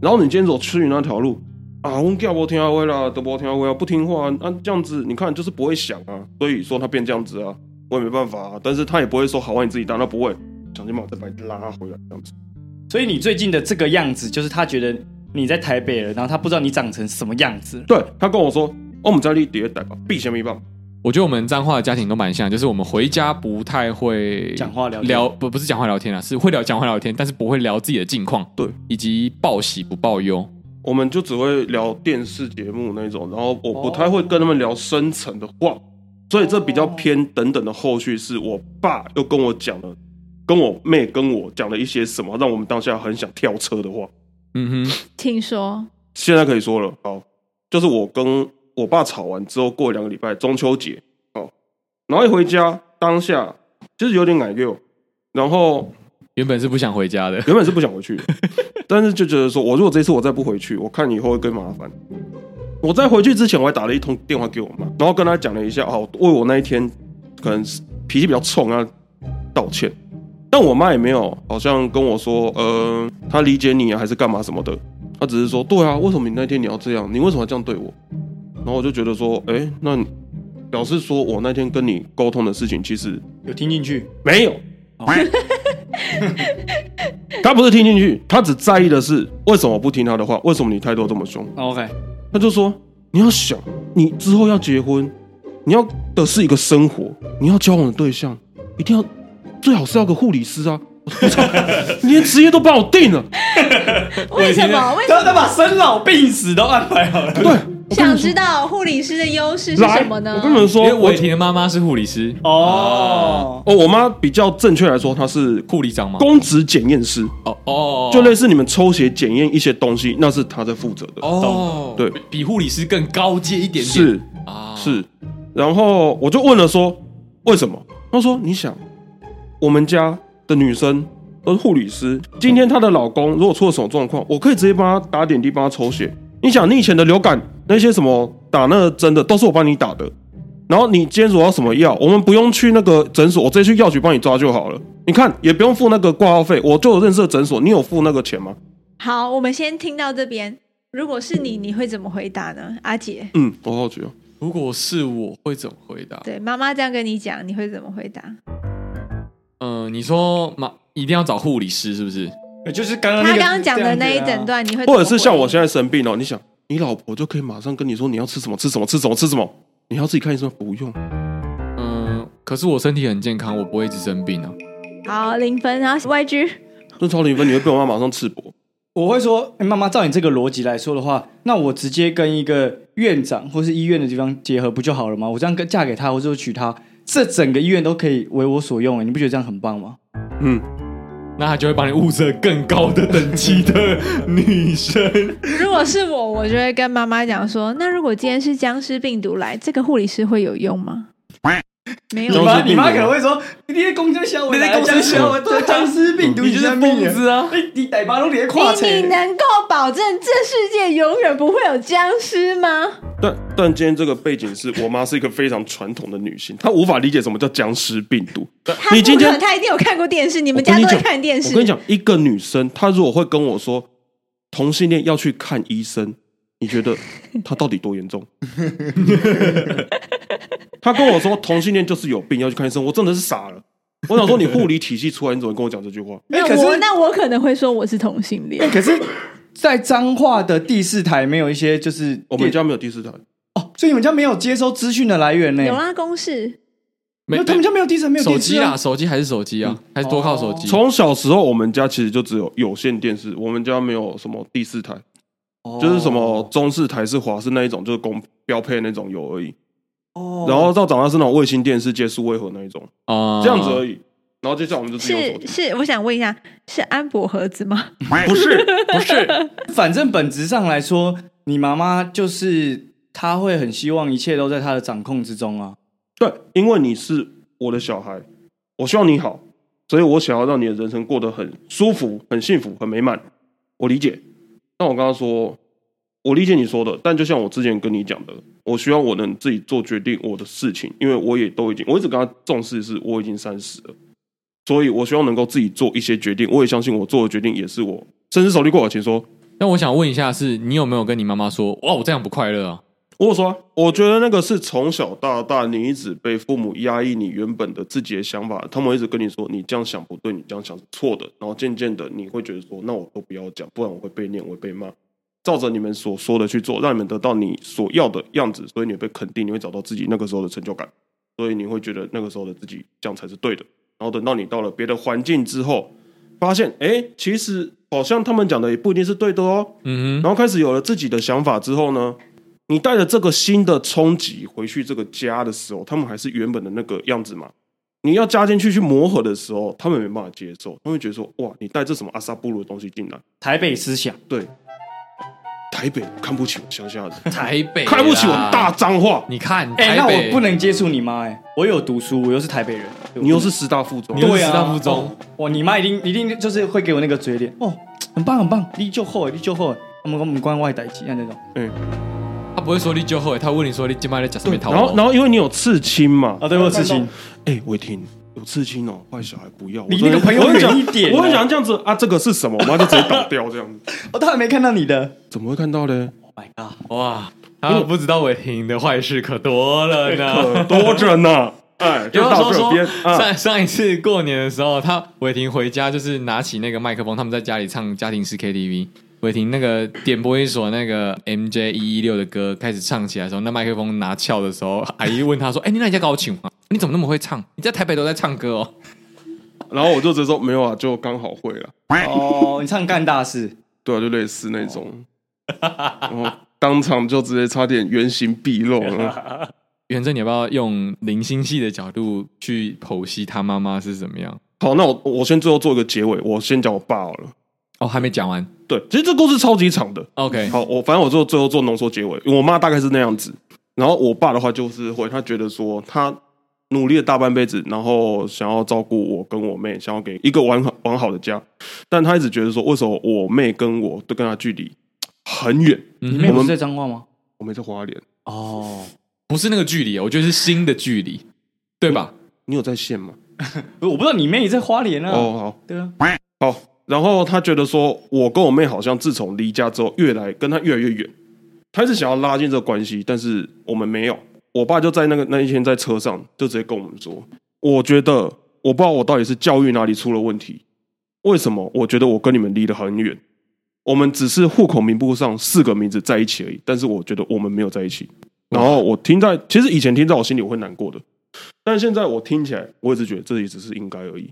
然后你今天走去那条路。啊，我叫不听话啦，都不听话啊，不听话啊，这样子你看就是不会想啊，所以说他变这样子啊，我也没办法啊，但是他也不会说好啊，你自己当，他不会想尽办法再把你拉回来这样子。所以你最近的这个样子，就是他觉得你在台北了，然后他不知道你长成什么样子。对，他跟我说，我们在立叠台吧，必先没办。我觉得我们彰化的家庭都蛮像，就是我们回家不太会讲话聊聊，不不是讲话聊天啊，是会聊讲话聊天，但是不会聊自己的近况，对，以及报喜不报忧。我们就只会聊电视节目那种，然后我不太会跟他们聊深层的话，所以这比较偏等等的后续，是我爸又跟我讲了，跟我妹跟我讲了一些什么，让我们当下很想跳车的话。嗯哼，听说现在可以说了，好，就是我跟我爸吵完之后，过两个礼拜中秋节，哦，然后一回家当下就是有点奶六，然后。原本是不想回家的，原本是不想回去的，但是就觉得说，我如果这次我再不回去，我看以后会更麻烦。我在回去之前，我还打了一通电话给我妈，然后跟她讲了一下，哦，为我那一天可能脾气比较冲啊道歉。但我妈也没有好像跟我说，呃，她理解你啊，还是干嘛什么的。她只是说，对啊，为什么你那天你要这样？你为什么要这样对我？然后我就觉得说，哎，那表示说我那天跟你沟通的事情，其实有听进去？没有。他不是听进去，他只在意的是为什么不听他的话？为什么你态度这么凶？OK，他就说你要想，你之后要结婚，你要的是一个生活，你要交往的对象一定要最好是要个护理师啊！我操，你连职业都帮我定了，为什么？为什么他把生老病死都安排好了？对，想知道护理师的优势是什么呢？我跟你们说，因为我伟霆的妈妈是护理师哦，哦，我妈比较正确来说，她是护理长吗？公职检验师，哦哦，就类似你们抽血检验一些东西，那是她在负责的。哦，对比比护理师更高阶一点点，是啊，是，然后我就问了说为什么？她说你想，我们家的女生都是护理师，今天她的老公如果出了什么状况，我可以直接帮她打点滴，帮她抽血。你想，你以前的流感那些什么打那个针的，都是我帮你打的。然后你今天如果要什么药，我们不用去那个诊所，我直接去药局帮你抓就好了。你看，也不用付那个挂号费，我就有认识的诊所，你有付那个钱吗？好，我们先听到这边。如果是你，你会怎么回答呢？阿姐，嗯，我好奇哦。如果是我会怎么回答？对，妈妈这样跟你讲，你会怎么回答？嗯，你说妈一定要找护理师是不是？就是刚刚那个他刚刚讲的那一整段，你会或者是像我，现在生病哦，你想，你老婆就可以马上跟你说你要吃什么吃什么吃什么吃什么，你要自己看医生不用。嗯，可是我身体很健康，我不会一直生病啊。好零分，然后 YG，那超零分，你会被我妈马上赤膊。我会说，欸妈妈，照你这个逻辑来说的话，那我直接跟一个院长或是医院的地方结合不就好了吗？我这样跟嫁给他，或者说娶她，这整个医院都可以为我所用，哎你不觉得这样很棒吗？嗯，那他就会帮你物色更高的等级的女生。如果是我，我就会跟妈妈讲说，那如果今天是僵尸病毒来，这个护理师会有用吗？没有你妈，你妈可能会说，你在公车小，我你在公车小僵尸僵尸病毒，你就是疯子啊！你你逮巴都连跨车，你你能够保证这世界永远不会有僵尸吗？但但今天这个背景是我妈是一个非常传统的女性，她无法理解什么叫僵尸病毒。你今天不可能，他一定有看过电视，你你们家都在看电视。我跟你讲，一个女生她如果会跟我说同性恋要去看医生，你觉得她到底多严重？她跟我说同性恋就是有病要去看医生，我真的是傻了。我想说，你护理体系出来，你怎么跟我讲这句话？那欸可是我那我可能会说我是同性恋欸。可是，在彰化的第四台没有一些就是我们家没有第四台，哦，所以你们家没有接收资讯的来源呢？有啦，公式没有，他们家没有第四台，没有手机啊，手机还是手机啊，还是多靠手机。从小时候我们家其实就只有有线电视，我们家没有什么第四台。哦就是什么中式、台式、华式那一种，就是公标配那种有而已。哦然后到长大是那种卫星电视接数位盒那一种，啊这样子而已。然后接下来我们就自用手是机，是，我想问一下，是安博盒子吗？不是不是，反正本质上来说，你妈妈就是她会很希望一切都在她的掌控之中啊。对，因为你是我的小孩，我希望你好，所以我想要让你的人生过得很舒服、很幸福、很美满。我理解，那我刚刚说，我理解你说的，但就像我之前跟你讲的，我希望我能自己做决定我的事情，因为我也都已经，我一直跟他重视的是我已经三十了，所以我希望能够自己做一些决定。我也相信我做的决定也是我深思熟虑过的。请说，那我想问一下，是你有没有跟你妈妈说，哇，我这样不快乐啊？我有说啊，我觉得那个是从小到大你一直被父母压抑你原本的自己的想法，他们一直跟你说你这样想不对，你这样想是错的，然后渐渐的你会觉得说，那我都不要讲，不然我会被念，我会被骂。照着你们所说的去做，让你们得到你所要的样子，所以你会被肯定，你会找到自己那个时候的成就感，所以你会觉得那个时候的自己这样才是对的。然后等到你到了别的环境之后，发现哎，其实好像他们讲的也不一定是对的哦。嗯哼，然后开始有了自己的想法之后呢，你带着这个新的冲击回去这个家的时候，他们还是原本的那个样子嘛？你要加进去去磨合的时候，他们没办法接受，他们会觉得说：哇，你带这什么阿萨布鲁的东西进来？台北思想，对，台北看不起我乡下人，台北看不起我啦大脏话，你看，哎、那我不能接触你妈哎、我有读书，我又是台北人，你又是师大附中。你，又是对啊，师大附中。哦哇，你妈一定一定就是会给我那个嘴脸。哦，很棒很棒，你就好你就好，我们我们关外代机啊那种。嗯，他不会说你就后，他问你说你今晚在讲什么套然后然后因为你有刺青嘛，啊，对我有刺青，哎，伟霆有刺青哦，坏小孩不要，你那个朋友我很想远一点啊我很想这样子啊，这个是什么？我妈就直接倒掉这样子，我都还没看到你的怎么会看到呢？，Oh my god，哇，他们不知道伟霆的坏事可多了呢。可多着呢。哎，就 有到说说这边啊。上上一次过年的时候，他伟霆回家就是拿起那个麦克风，他们在家里唱家庭式 KTV。伟霆那个点播一首那个 MJ 一一六的歌，开始唱起来的时候，那麦克风拿翘的时候，阿姨问他说：“哎、你那你家高琴吗？你怎么那么会唱？你在台北都在唱歌哦。然后我就直接说没有啊，就刚好会了。哦，你唱干大事，对啊，就类似那种。然后当场就直接差点原形毕露了。元正，你要不要用零星系的角度去剖析他妈妈是怎么样？好，那我我先最后做一个结尾，我先讲我爸好了。哦，还没讲完。对，其实这故事超级长的。OK，好，我反正我做最后做浓缩结尾。我妈大概是那样子，然后我爸的话就是会，他觉得说他努力了大半辈子，然后想要照顾我跟我妹，想要给一个完好完好的家，但他一直觉得说，为什么我妹跟我都跟他距离很远？你妹不是在彰化吗？我妹在花莲。哦，不是那个距离，我觉得是心的距离，对吧？你有在线吗？我不知道你妹也在花莲啊。哦，好，对啊，好。然后他觉得说，我跟我妹好像自从离家之后，越来跟他越来越远。他一直想要拉近这个关系，但是我们没有。我爸就在那个那一天在车上，就直接跟我们说：“我觉得我不知道我到底是教育哪里出了问题，为什么我觉得我跟你们离得很远？我们只是户口名簿上四个名字在一起而已，但是我觉得我们没有在一起。”然后我听在，其实以前听在我心里我会难过的，但现在我听起来，我一直觉得这也只是应该而已。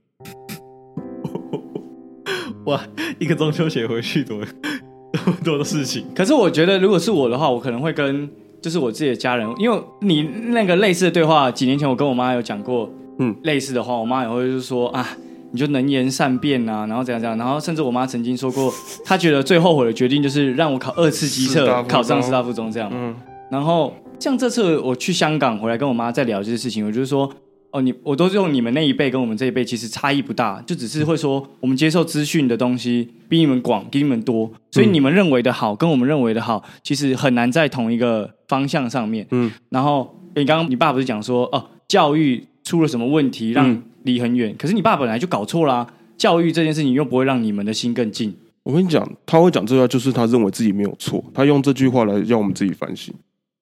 哇，一个中秋节回去多 这么多的事情。可是我觉得，如果是我的话，我可能会跟就是我自己的家人，因为你那个类似的对话，几年前我跟我妈有讲过，嗯，类似的话，我妈也会就是说啊，你就能言善辩啊，然后怎样怎样，然后甚至我妈曾经说过，她觉得最后悔的决定就是让我考二次机测，考上师大附中这样。嗯，然后像这次我去香港回来跟我妈在聊这些事情，我就是说。哦，你我都是用你们那一辈跟我们这一辈其实差异不大，就只是会说我们接受资讯的东西比你们广，比你们多，所以你们认为的好跟我们认为的好，其实很难在同一个方向上面。嗯，然后你刚刚你爸不是讲说哦，教育出了什么问题让离很远，嗯，可是你爸本来就搞错啦，教育这件事情又不会让你们的心更近。我跟你讲，他会讲这句话，就是他认为自己没有错，他用这句话来让我们自己反省。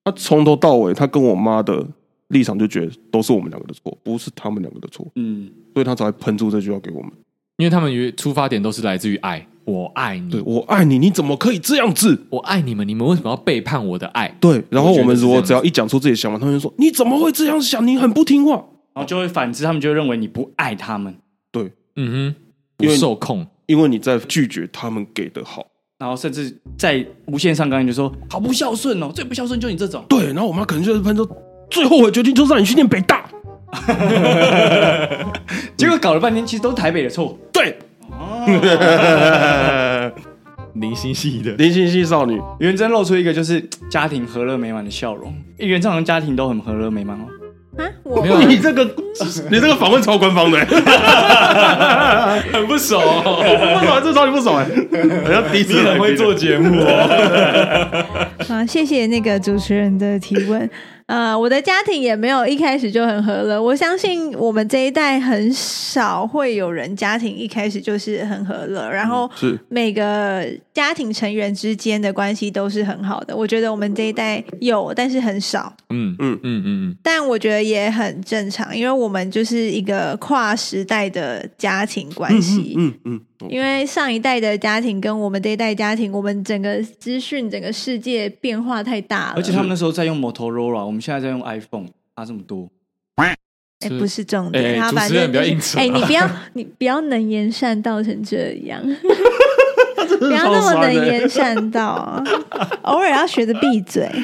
他从头到尾，他跟我妈的。立场就觉得都是我们两个的错，不是他们两个的错。嗯，所以他才会喷出这句话给我们，因为他们出发点都是来自于爱，我爱你，对，我爱你，你怎么可以这样子？我爱你们，你们为什么要背叛我的爱？对，然后我们如果只要一讲出自己的想法，他们就说你怎么会这样想？你很不听话，然后就会反之，他们就会认为你不爱他们。对，嗯哼，不受控，因为你在拒绝他们给的好，然后甚至在无限上刚才就说好不孝顺哦，最不孝顺就你这种。对，然后我妈可能就是喷出。最后悔决定就是让你去念北大，结果搞了半天，其实都是台北的错。对，零星系的零星系少女元真露出一个就是家庭和乐美满的笑容。元真好像家庭都很和乐美满哦。啊，我没有你这个，你这个访问超官方的，很不熟，不爽，这超级不爽哎，好像第一次很会做节目哦。好，谢谢那个主持人的提问。呃，我的家庭也没有一开始就很和乐。我相信我们这一代很少会有人家庭一开始就是很和乐，然后是每个家庭成员之间的关系都是很好的。我觉得我们这一代有，但是很少。嗯嗯嗯嗯。但我觉得也很正常，因为我们就是一个跨时代的家庭关系。嗯嗯。因为上一代的家庭跟我们这一代家庭，我们整个资讯、整个世界变化太大了。而且他们那时候在用 Motorola，我们现在在用 iPhone，差这么多。哎，不是重点，他反正哎，你不要你不要能言善道成这样，不要那么能言善道，偶尔要学着闭嘴。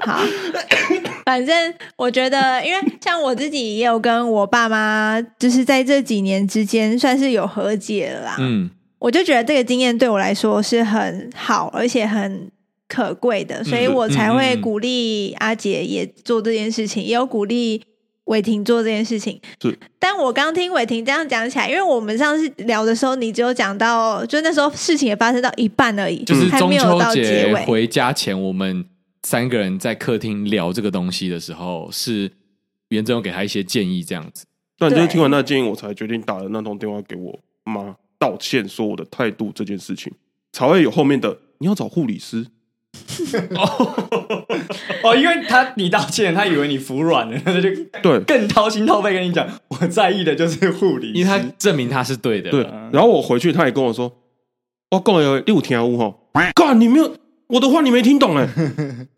好。反正我觉得，因为像我自己也有跟我爸妈，就是在这几年之间算是有和解了啦。嗯，我就觉得这个经验对我来说是很好，而且很可贵的，所以我才会鼓励阿杰也做这件事情，也有鼓励伟霆做这件事情。是，但我刚听伟霆这样讲起来，因为我们上次聊的时候，你只有讲到，就那时候事情也发生到一半而已，就是中秋节还没有到结尾。回家前我们。三个人在客厅聊这个东西的时候，是元真有给他一些建议，这样子。但就是听完那个建议，我才决定打了那通电话给我妈道歉，说我的态度这件事情，才会有后面的你要找护理师。哦，因为他你道歉，他以为你服软了，他就对更掏心掏肺跟你讲，我在意的就是护理，因为他证明他是对的。对，然后我回去，他也跟我说，我讲有六条五哈，干你没有。我的话你没听懂 哎，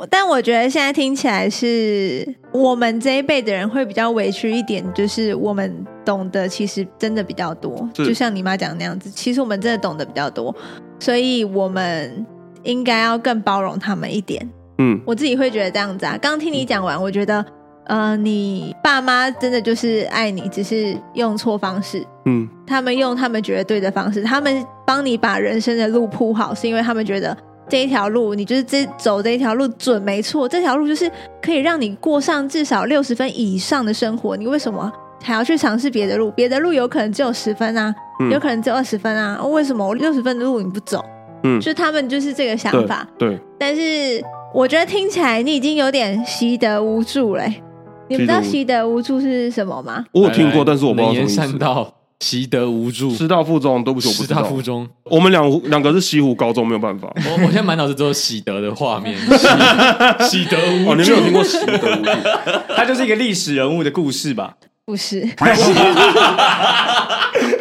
但我觉得现在听起来是我们这一辈的人会比较委屈一点，就是我们懂得其实真的比较多，就像你妈讲的那样子，其实我们真的懂得比较多，所以我们应该要更包容他们一点。嗯，我自己会觉得这样子啊。刚听你讲完，我觉得，呃，你爸妈真的就是爱你，只是用错方式。嗯，他们用他们觉得对的方式，他们帮你把人生的路铺好，是因为他们觉得这一条路，你就是这走这一条路准没错，这条路就是可以让你过上至少六十分以上的生活。你为什么还要去尝试别的路？别的路有可能只有十分啊，嗯、有可能只有二十分啊。为什么我六十分的路你不走？嗯，就他们就是这个想法。对，对但是。我觉得听起来你已经有点习得无助嘞。你们知道习得无助是什么吗？我有听过，但是我不知道什么意思。延伸到习得无助，师大附中，对不起，我不知道。师大附中，我们两两个是西湖高中，没有办法。我我现在满脑子都是喜得的画面，喜得无助。哦，你没有听过习得无助？它就是一个历史人物的故事吧？不是。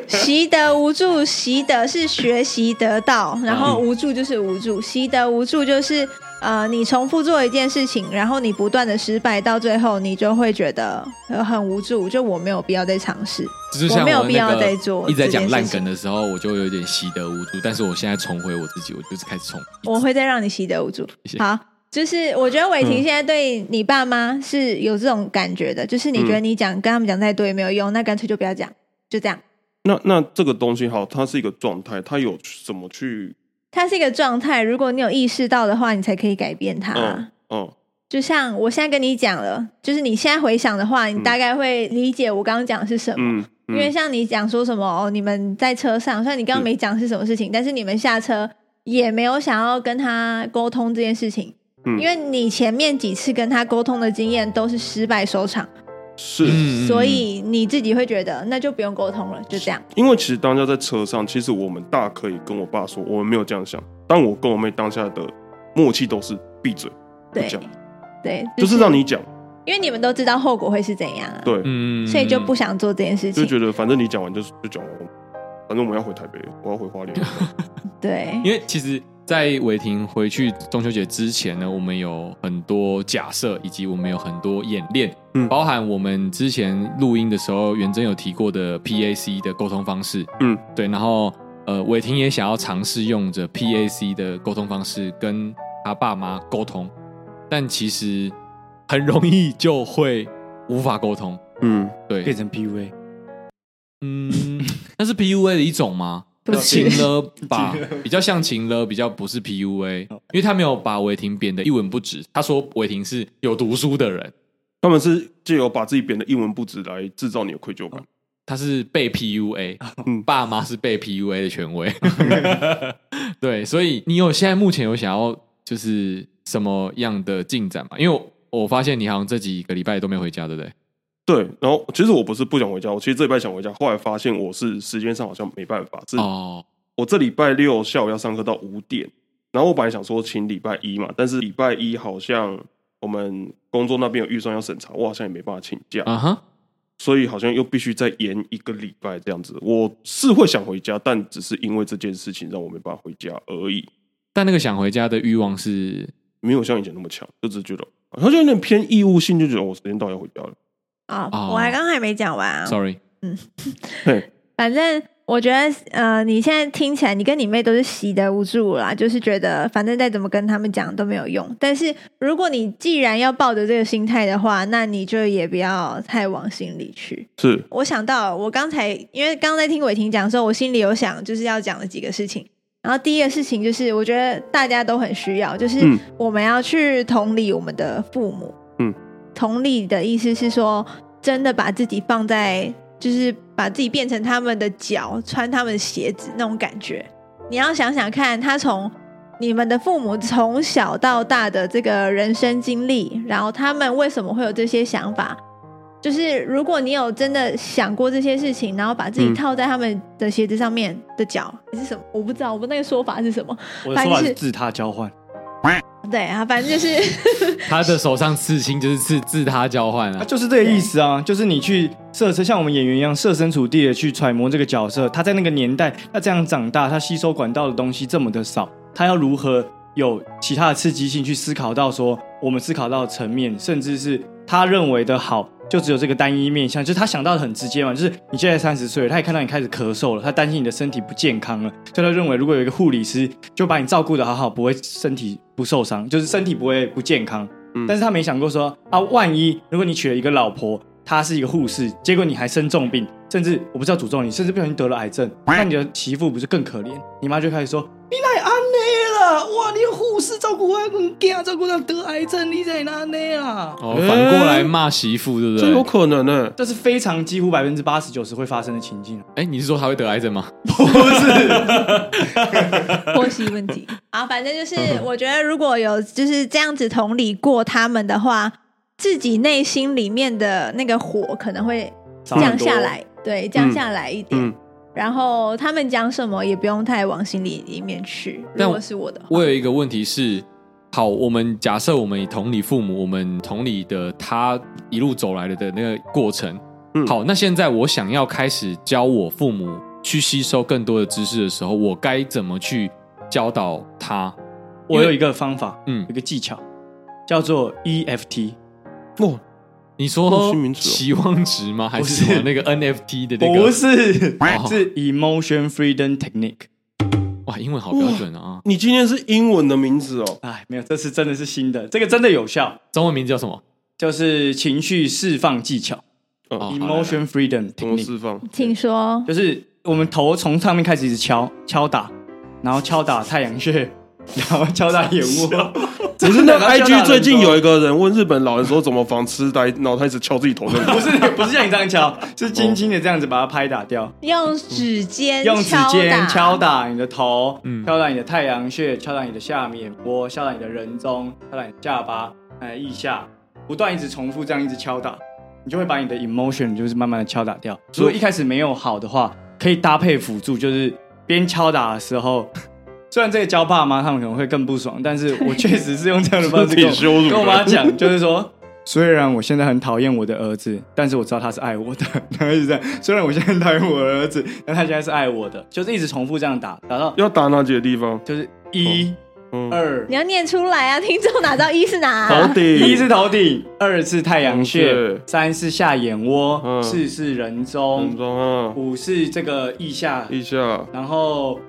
习得无助，习得是学习得到，然后无助就是无助。习得无助就是。呃，你重复做一件事情，然后你不断的失败，到最后你就会觉得很无助，就我没有必要再尝试，我没有必要再做。一直在讲烂梗的时候，我就有点习得无助，但是我现在重回我自己，我就是开始重。我会再让你习得无助。好，就是我觉得伟霆现在对你爸妈是有这种感觉的，嗯、就是你觉得你讲跟他们讲再多也没有用，那干脆就不要讲，就这样。那那这个东西好，它是一个状态，它有怎么去？它是一个状态，如果你有意识到的话，你才可以改变它。嗯，嗯，就像我现在跟你讲了，就是你现在回想的话，你大概会理解我刚刚讲的是什么。嗯嗯、因为像你讲说什么哦，你们在车上，虽然你刚刚没讲是什么事情，是但是你们下车也没有想要跟他沟通这件事情，嗯、因为你前面几次跟他沟通的经验都是失败收场。是，所以你自己会觉得那就不用沟通了，就这样。因为其实当下在车上，其实我们大可以跟我爸说，我们没有这样想。但我跟我妹当下的默契都是闭嘴，不讲，对，就是让你讲，因为你们都知道后果会是怎样啊。对，嗯，所以就不想做这件事情，就觉得反正你讲完就就讲完，反正我们要回台北，我要回花莲。对，因为其实。在伟霆回去中秋节之前呢，我们有很多假设，以及我们有很多演练，嗯，包含我们之前录音的时候，元真有提过的 PAC 的沟通方式，嗯，对，然后呃，伟霆也想要尝试用着 PAC 的沟通方式跟他爸妈沟通，但其实很容易就会无法沟通，嗯，对，变成 PUA，嗯，那是 PUA 的一种吗？情了吧，比较像情了，比较不是 PUA，因为他没有把伟霆贬得一文不值。他说伟霆是有读书的人，他们是借由把自己贬得一文不值来制造你的愧疚感。他是被 PUA，嗯，爸妈是被 PUA 的权威。对，所以你有现在目前有想要就是什么样的进展吗？因为我，我发现你好像这几个礼拜都没回家，对不对？对，然后其实我不是不想回家，我其实这礼拜想回家，后来发现我是时间上好像没办法。是哦，我这礼拜六下午要上课到五点，然后我本来想说请礼拜一嘛，但是礼拜一好像我们工作那边有预算要审查，我好像也没办法请假。啊哈，所以好像又必须再延一个礼拜这样子。我是会想回家，但只是因为这件事情让我没办法回家而已。但那个想回家的欲望是没有像以前那么强，就只是觉得好像有点偏义务性，就觉得我时间到要回家了。啊，oh, oh, 我还刚刚还没讲完啊。Sorry，嗯，反正我觉得，呃，你现在听起来，你跟你妹都是习得无助啦，就是觉得反正再怎么跟他们讲都没有用。但是如果你既然要抱着这个心态的话，那你就也不要太往心里去。是，我想到我刚才，因为刚刚在听伟霆讲的时候，我心里有想就是要讲的几个事情。然后第一个事情就是，我觉得大家都很需要，就是我们要去同理我们的父母。嗯。同理的意思是说，真的把自己放在，就是把自己变成他们的脚，穿他们的鞋子那种感觉。你要想想看，他从你们的父母从小到大的这个人生经历，然后他们为什么会有这些想法？就是如果你有真的想过这些事情，然后把自己套在他们的鞋子上面的脚，还是什么？我不知道，我不那个说法是什么？我的说法是自他交换。对啊，反正就是 他的手上刺青，就是自自他交换啊，就是这个意思啊，就是你去设身，像我们演员一样设身处地的去揣摩这个角色，他在那个年代，他这样长大，他吸收管道的东西这么的少，他要如何有其他的刺激性去思考到说我们思考到的层面，甚至是他认为的好，就只有这个单一面向，就是他想到的很直接嘛，就是你现在三十岁了，他也看到你开始咳嗽了，他担心你的身体不健康了，所以他认为如果有一个护理师就把你照顾的好好，不会身体不受伤，就是身体不会不健康。嗯、但是他没想过说啊，万一如果你娶了一个老婆，她是一个护士，结果你还生重病，甚至我不知道诅咒你，甚至不小心得了癌症，那你的媳妇不是更可怜？你妈就开始说。你来安哇！你护士照顾我很惊，照顾到得癌症，你在哪内啦？哦，反过来骂媳妇，对不对？这有可能呢，这是非常几乎百分之八十九十会发生的情境。哎，你是说他会得癌症吗？不是，婆媳问题啊，反正就是我觉得如果有就是这样子同理过他们的话，自己内心里面的那个火可能会降下来，对，降下来一点。嗯嗯然后他们讲什么也不用太往心里里面去。如果是我的话，我有一个问题是：好，我们假设我们同理父母，我们同理的他一路走来的的那个过程。嗯，好，那现在我想要开始教我父母去吸收更多的知识的时候，我该怎么去教导他？我有一个方法，嗯，一个技巧叫做 EFT。哦。你说期望值吗？还是什么那个 NFT 的那个？不是，是 Emotion Freedom Technique。哇，英文好标准啊！你今天是英文的名字哦。哎，没有，这次真的是新的，这个真的有效。中文名字叫什么？就是情绪释放技巧。Emotion Freedom Technique。释放？请说。就是我们头从上面开始一直敲敲打，然后敲打太阳穴。然后敲打眼窝，不 是那 IG 最近有一个人问日本老人说怎么防痴呆，然后他一直敲自己头。不是不是像你这样敲，是轻轻的这样子把它拍打掉。用指尖用指尖敲打你的头，敲打你的太阳穴，敲打你的下面波，敲打你的人中，敲打你的下巴，哎，腋下，不断一直重复这样一直敲打，你就会把你的 emotion 就是慢慢的敲打掉。如果一开始没有好的话，可以搭配辅助，就是边敲打的时候。虽然这个教爸妈他们可能会更不爽，但是我确实是用这样的方式 跟我，跟我妈讲，就是说，虽然我现在很讨厌我的儿子，但是我知道他是爱我的。然后一直这样，虽然我现在很讨厌我的儿子，但他现在是爱我的，就是一直重复这样打，打到要打哪几个地方？就是一、二，你要念出来啊！听众哪知道一是哪？头顶，一是头顶，二是太阳穴，三是下眼窝，四是人中，人中，五是这个腋下，腋下，然后。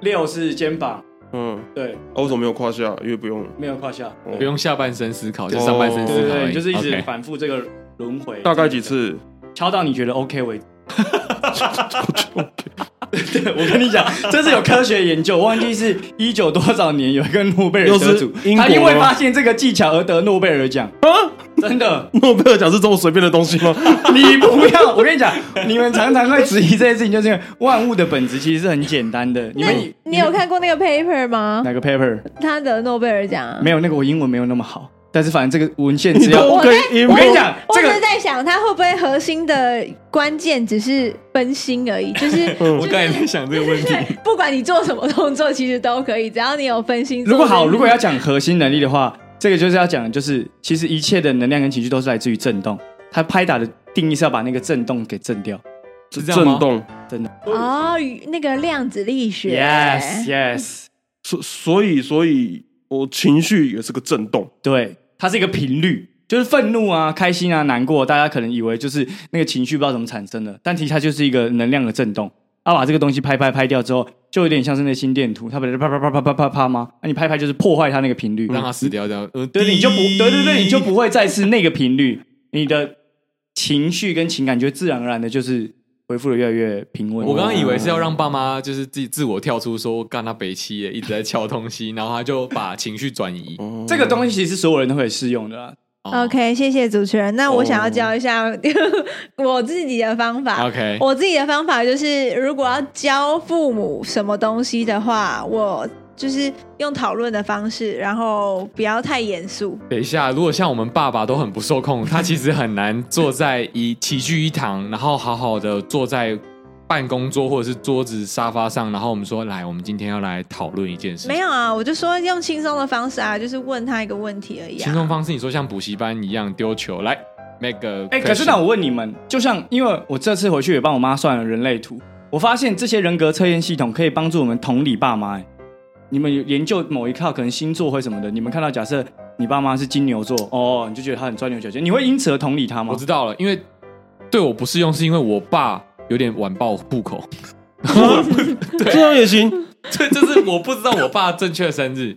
六是肩膀，嗯，对。哦，为什么没有胯下？因为不用，没有胯下，不用下半身思考，就上半身思考。对，就是一直反复这个轮回。大概几次？敲到你觉得 OK 为止。对，我跟你讲，这是有科学研究，忘记是一九多少年有一个诺贝尔得主，他因为发现这个技巧而得诺贝尔奖啊！真的，诺贝尔奖是这么随便的东西吗？你不要，我跟你讲，你们常常会质疑这件事情，就是因为万物的本质其实是很简单的。你们，你有看过那个 paper 吗？哪个 paper？他得诺贝尔奖？没有，那个我英文没有那么好。但是反正这个文献只要我跟你讲，这个我是在想，它会不会核心的关键只是分心而已？就是 我刚才在想这个问题，不管你做什么动作，其实都可以，只要你有分心。如果好，如果要讲核心能力的话，这个就是要讲，就是其实一切的能量跟情绪都是来自于震动。它拍打的定义是要把那个震动给震掉，是这样吗？震动，真的哦，那个量子力学，yes yes，所所以所以我情绪也是个震动，对。它是一个频率，就是愤怒啊、开心啊、难过，大家可能以为就是那个情绪不知道怎么产生的，但其实它就是一个能量的震动。啊，把这个东西拍拍拍掉之后，就有点像是那心电图，它不是啪啪啪啪啪啪啪吗？那你拍拍就是破坏它那个频率，让它死掉掉。嗯，对，你就不对对对，你就不会再次那个频率，你的情绪跟情感就自然而然的就是。恢复的越来越平稳。我刚刚以为是要让爸妈就是自己自我跳出说干他北七耶，一直在敲东西，然后他就把情绪转移。这个东西其实所有人都可以适用的啦。OK，谢谢主持人。那我想要教一下 我自己的方法。OK，我自己的方法就是，如果要教父母什么东西的话，我。就是用讨论的方式，然后不要太严肃。等一下，如果像我们爸爸都很不受控，他其实很难坐在一齐聚一堂，然后好好的坐在办公桌或者是桌子沙发上，然后我们说来，我们今天要来讨论一件事。没有啊，我就说用轻松的方式啊，就是问他一个问题而已啊。轻松方式，你说像补习班一样丢球来，make 个哎，可是那我问你们，就像因为我这次回去也帮我妈算了人类图，我发现这些人格测验系统可以帮助我们同理爸妈。你们有研究某一套可能星座或什么的，你们看到假设你爸妈是金牛座，哦，你就觉得他很钻牛角尖，你会因此而同理他吗？我知道了，因为对我不适用，是因为我爸有点晚报户口，这样也行。这就是我不知道我爸正确的生日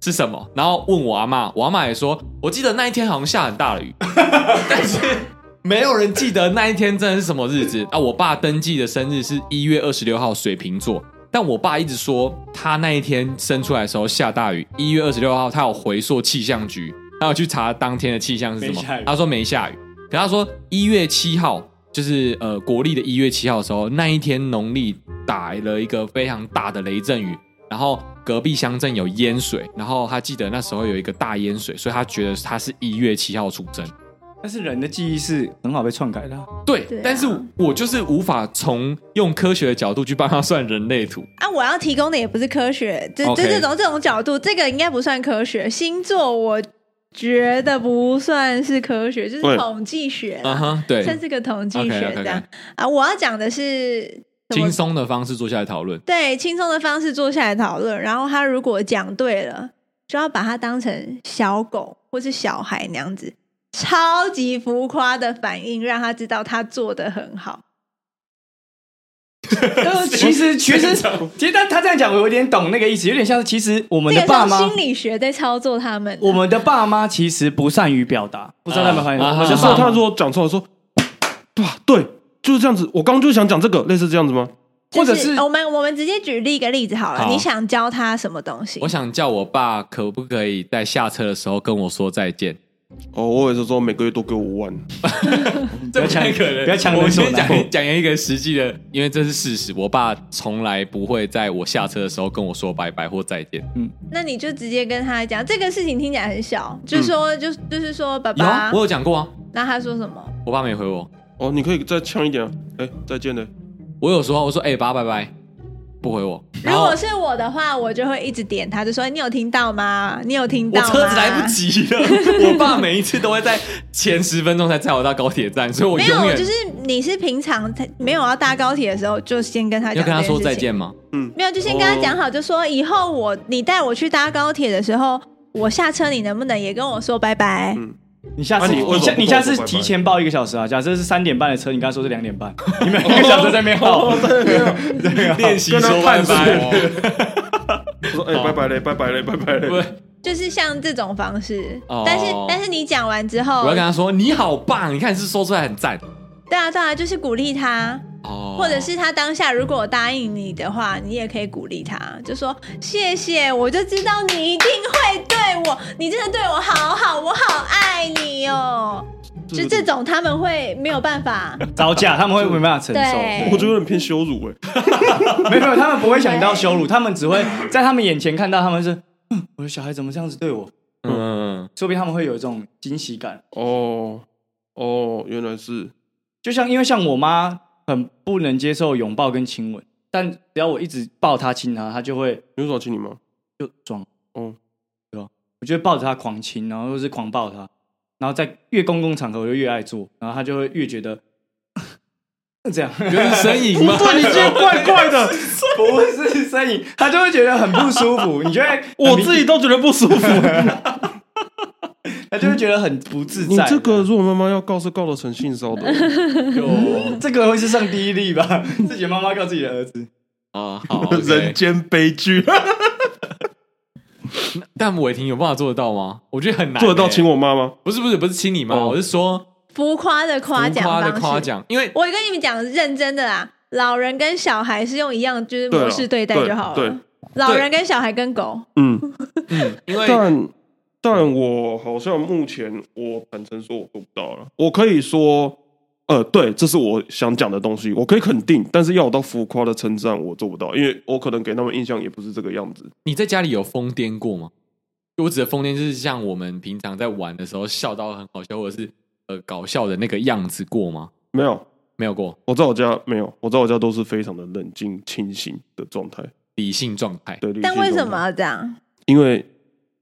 是什么，然后问我阿妈，我阿妈也说，我记得那一天好像下很大的雨，但是没有人记得那一天真的是什么日子啊。我爸登记的生日是一月二十六号，水瓶座。但我爸一直说他那一天生出来的时候下大雨，一月二十六号他有回溯气象局，他有去查当天的气象是什么，他说没下雨，可他说一月七号就是呃国历的一月七号的时候，那一天农历打了一个非常大的雷阵雨，然后隔壁乡镇有淹水，然后他记得那时候有一个大淹水，所以他觉得他是一月七号出生。但是人的记忆是很好被篡改的，对。对啊、但是我就是无法从用科学的角度去帮他算人类图啊！我要提供的也不是科学，就 Okay. 就这种这种角度，这个应该不算科学。星座我觉得不算是科学，就是统计学啊，uh huh, 对，算是个统计学这样 okay, okay, okay. 啊。我要讲的是轻松的方式坐下来讨论，对，轻松的方式坐下来讨论。然后他如果讲对了，就要把它当成小狗或是小孩那样子。超级浮夸的反应，让他知道他做的很好。其实，其实，其实，但他这样讲，我有点懂那个意思，有点像是，其实我们的爸妈心理学在操作他们。我们的爸妈其实不善于表达，不知道他们发现。就是他如果讲错了，说，对吧？对，就是这样子。我刚刚就想讲这个，类似这样子吗？或者是我们我们直接举例一个例子好了。你想教他什么东西？我想叫我爸可不可以在下车的时候跟我说再见。哦，我也是说每个月都给我五万，这不太可能。不要抢我先讲讲一个实际的，因为这是事实。我爸从来不会在我下车的时候跟我说拜拜或再见。嗯，那你就直接跟他讲这个事情，听起来很小，就是说，就就是说，爸爸，我有讲过啊。那他说什么？我爸没回我。哦，你可以再呛一点啊。哎，再见了。我有说，我说，哎，爸，拜拜。不回我。如果是我的话，我就会一直点他，就说：“你有听到吗？你有听到吗？”我车子来不及了。我爸每一次都会在前十分钟才载我到高铁站，所以我永远没有。就是你是平常没有要搭高铁的时候，就先跟他讲要跟他说再见吗？嗯，没有，就先跟他讲好，就说以后我你带我去搭高铁的时候，我下车你能不能也跟我说拜拜？嗯。你下次你下你下次提前报一个小时啊！假设是三点半的车，你刚才说是两点半，你们一个小时在那边耗，练习说拜拜。我 说哎，拜拜嘞，拜拜嘞，拜拜嘞。就是像这种方式，但是但是你讲完之后，我要跟他说你好棒，你看是说出来很赞。对啊对啊，就是鼓励他。哦，或者是他当下如果答应你的话，你也可以鼓励他，就说谢谢，我就知道你一定会对我，你真的对我好好，我好爱你哦。就这种他们会没有办法 招架，他们会没办法承受。我觉得有点偏羞辱哎，没有没有，他们不会想到羞辱，他们只会在他们眼前看到他们是，嗯，我的小孩怎么这样子对我？嗯，说不定他们会有一种惊喜感。哦哦，原来是，就像因为像我妈。很不能接受拥抱跟亲吻，但只要我一直抱他亲他，他就会。你说亲你吗？就装，哦，对吧？我就会抱着他狂亲，然后又是狂抱他，然后在越公共场合我就越爱做，然后他就会越觉得 这样，就是呻吟吗？对，你今天怪怪的，不是呻吟，他就会觉得很不舒服。你觉得？我自己都觉得不舒服。他就会觉得很不自在。你这个如果妈妈要告，是告得成性骚的。有这个会是上第一例吧？自己的妈妈告自己的儿子啊，好，人间悲剧。但伟霆有办法做得到吗？我觉得很难。做得到亲我妈吗？不是不是不是亲你妈，我是说浮夸的夸奖，浮夸的夸奖。因为我跟你们讲认真的啦，老人跟小孩是用一样就是模式对待就好了。老人跟小孩跟狗，嗯嗯，因为。但我好像目前我坦诚说，我做不到了。我可以说，呃，对，这是我想讲的东西，我可以肯定。但是要我到浮夸的称赞，我做不到，因为我可能给他们印象也不是这个样子。你在家里有疯癫过吗？我指的疯癫就是像我们平常在玩的时候笑到很好笑，或者是呃搞笑的那个样子过吗？没有，没有过。我在我家没有，我在我家都是非常的冷静清醒的状态，理性状态。对，但为什么要这样？因为。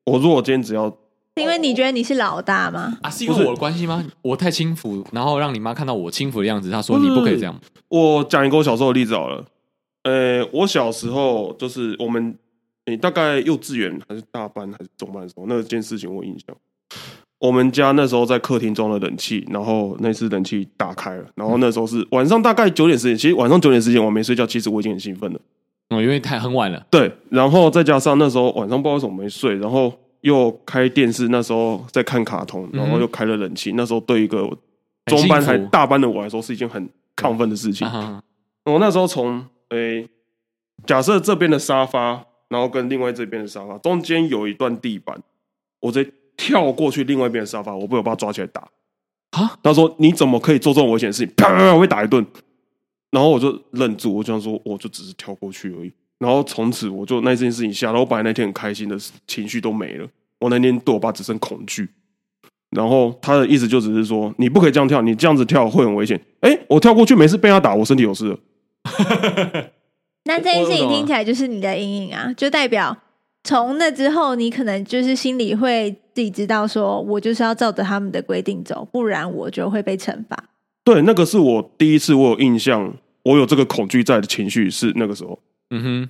我如果今天只要，是因为你觉得你是老大吗？啊，是因为我的关系吗？我太轻浮，然后让你妈看到我轻浮的样子，她说你不可以这样。我讲一个我小时候的例子好了。呃，我小时候就是我们你大概幼稚园还是大班还是中班的时候，那件事情我有印象。我们家那时候在客厅装了冷气，然后那次冷气打开了，然后那时候是晚上大概九点时间，其实晚上九点时间我没睡觉，其实我已经很兴奋了。哦，因为太很晚了。对，然后再加上那时候晚上不知道为什么没睡，然后又开电视，那时候在看卡通，然后又开了冷气，嗯、那时候对一个中班还大班的我来说是一件很亢奋的事情。嗯、我那时候从诶，假设这边的沙发，然后跟另外这边的沙发中间有一段地板，我直接跳过去另外一边的沙发，我被我爸抓起来打。啊？他说：“你怎么可以做这种危险的事情？”啪啪啪，我被打一顿。然后我就愣住，我就想说，我就只是跳过去而已。然后从此我就那件事情下，然后我本来那天很开心的情绪都没了。我那天对我爸只剩恐惧。然后他的意思就只是说，你不可以这样跳，你这样子跳会很危险。哎，我跳过去没事，被他打，我身体有事了。那这件事情听起来就是你的阴影啊，就代表从那之后，你可能就是心里会自己知道，说我就是要照着他们的规定走，不然我就会被惩罚。对，那个是我第一次我有印象，我有这个恐惧在的情绪是那个时候。嗯哼，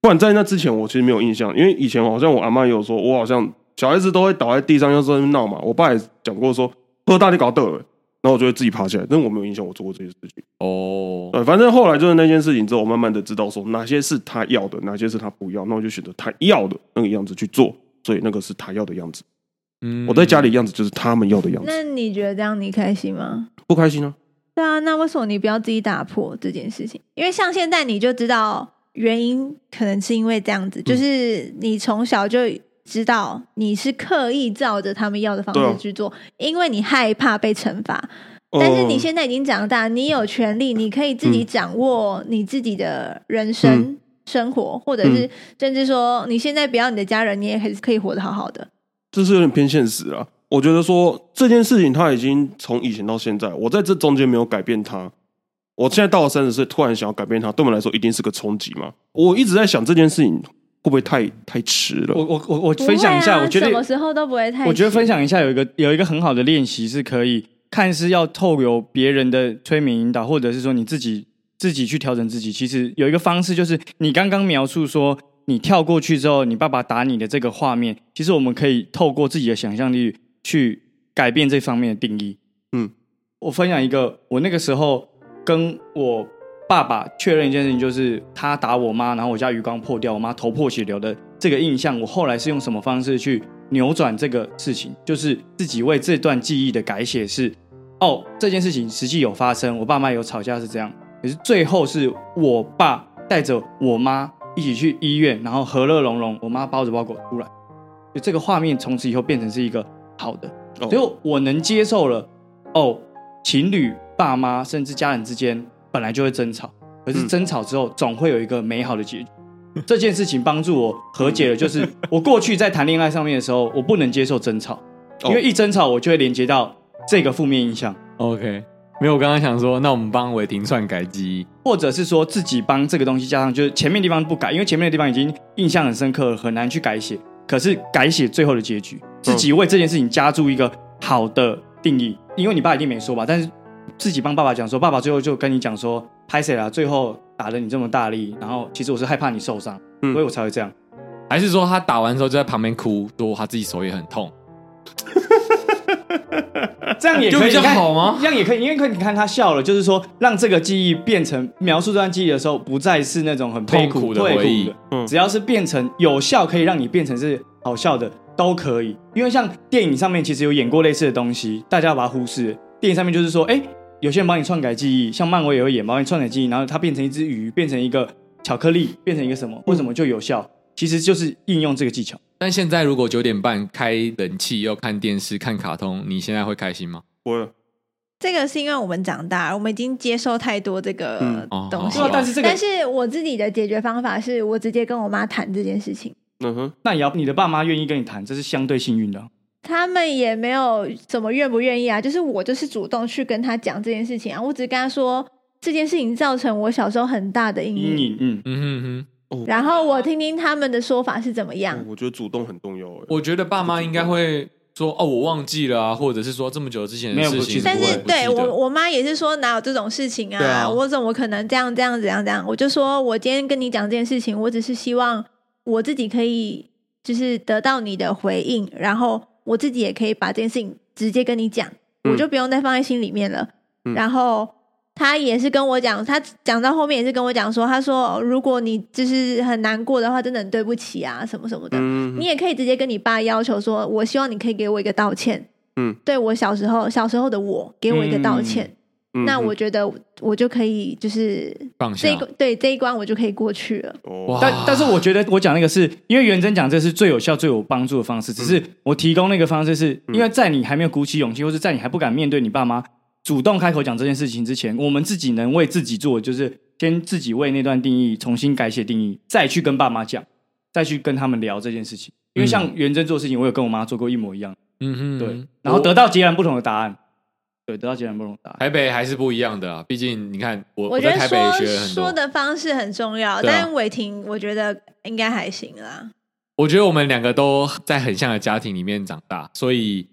不然在那之前我其实没有印象，因为以前好像我阿妈也有说，我好像小孩子都会倒在地上要在那闹嘛。我爸也讲过说，喝大力搞得，然后我就会自己爬起来，但我没有印象我做过这些事情。哦，对，反正后来就是那件事情之后，我慢慢的知道说哪些是他要的，哪些是他不要，那我就选择他要的那个样子去做，所以那个是他要的样子。嗯，我在家里样子就是他们要的样子。那你觉得这样你开心吗？不开心啊。对啊，那为什么你不要自己打破这件事情？因为像现在你就知道原因，可能是因为这样子，嗯、就是你从小就知道你是刻意照着他们要的方式去做，啊、因为你害怕被惩罚。但是你现在已经长大，你有权利，你可以自己掌握你自己的人生、嗯、生活，或者是甚至说你现在不要你的家人，你也还是可以活得好好的。这是有点偏现实啊。我觉得说这件事情，他已经从以前到现在，我在这中间没有改变他。我现在到了三十岁，突然想要改变他，对我们来说一定是个冲击嘛。我一直在想这件事情会不会太太迟了？我我我我分享一下，啊、我觉得什么时候都不会太。我觉得分享一下有一个有一个很好的练习是可以看似要透由别人的催眠引导，或者是说你自己自己去调整自己。其实有一个方式就是你刚刚描述说你跳过去之后，你爸爸打你的这个画面，其实我们可以透过自己的想象力。去改变这方面的定义。嗯，我分享一个，我那个时候跟我爸爸确认一件事情，就是他打我妈，然后我家鱼缸破掉，我妈头破血流的这个印象。我后来是用什么方式去扭转这个事情？就是自己为这段记忆的改写是：哦，这件事情实际有发生，我爸妈有吵架是这样，可是最后是我爸带着我妈一起去医院，然后和乐融融，我妈包着包裹出来，就这个画面从此以后变成是一个。好的，所以我能接受了。哦，情侣、爸妈甚至家人之间本来就会争吵，可是争吵之后总会有一个美好的结局。嗯、这件事情帮助我和解了，就是 我过去在谈恋爱上面的时候，我不能接受争吵，因为一争吵我就会连接到这个负面印象。OK，没有，我刚刚想说，那我们帮伟霆算改机，或者是说自己帮这个东西加上，就是前面的地方不改，因为前面的地方已经印象很深刻，很难去改写。可是改写最后的结局，自己为这件事情加注一个好的定义，因为你爸一定没说吧？但是自己帮爸爸讲说，爸爸最后就跟你讲说，拍谁啦，最后打了你这么大力，然后其实我是害怕你受伤，嗯、所以我才会这样。还是说他打完之后就在旁边哭，说他自己手也很痛？这样也可以比较好吗？这样也可以，因为你看他笑了，就是说让这个记忆变成描述这段记忆的时候，不再是那种很痛苦的回忆。嗯，只要是变成有效，可以让你变成是好笑的，都可以。因为像电影上面其实有演过类似的东西，大家要把它忽视。电影上面就是说，哎，有些人帮你篡改记忆，像漫威也会演，帮你篡改记忆，然后它变成一只鱼，变成一个巧克力，变成一个什么？为什么就有效？其实就是应用这个技巧。但现在如果九点半开冷气又看电视看卡通，你现在会开心吗？不会。这个是因为我们长大，我们已经接受太多这个东西。但是这个，但是我自己的解决方法是我直接跟我妈谈这件事情。嗯哼，那你要你的爸妈愿意跟你谈，这是相对幸运的。他们也没有怎么愿不愿意啊，就是我就是主动去跟他讲这件事情啊，我只跟他说这件事情造成我小时候很大的阴影。阴影，嗯嗯哼哼。然后我听听他们的说法是怎么样。我觉得主动很重要。我觉得爸妈应该会说：“哦，我忘记了啊，或者是说这么久之前的事情。”但是对我我妈也是说哪有这种事情啊？我怎么可能这样这样这样这样？我就说我今天跟你讲这件事情，我只是希望我自己可以就是得到你的回应，然后我自己也可以把这件事情直接跟你讲，嗯我就不用再放在心里面了。嗯然后他也是跟我讲，他讲到后面也是跟我讲说，他说如果你就是很难过的话，真的很对不起啊，什么什么的。嗯你也可以直接跟你爸要求说，我希望你可以给我一个道歉。嗯，对我小时候小时候的我，给我一个道歉。嗯那我觉得我就可以就是放下这一。关对这一关我就可以过去了。但但是我觉得我讲那个是因为元真讲这是最有效、最有帮助的方式，只是我提供那个方式是因为在你还没有鼓起勇气，或是在你还不敢面对你爸妈主动开口讲这件事情之前，我们自己能为自己做，就是先自己为那段定义重新改写定义，再去跟爸妈讲，再去跟他们聊这件事情。因为像元真做事情，我有跟我妈做过一模一样，嗯哼，对，然后得到截然不同的答案，对，得到截然不同的答案。台北还是不一样的啊，毕竟你看我我觉得在台北学。说的方式很重要，啊但伟霆我觉得应该还行啦。我觉得我们两个都在很像的家庭里面长大，所以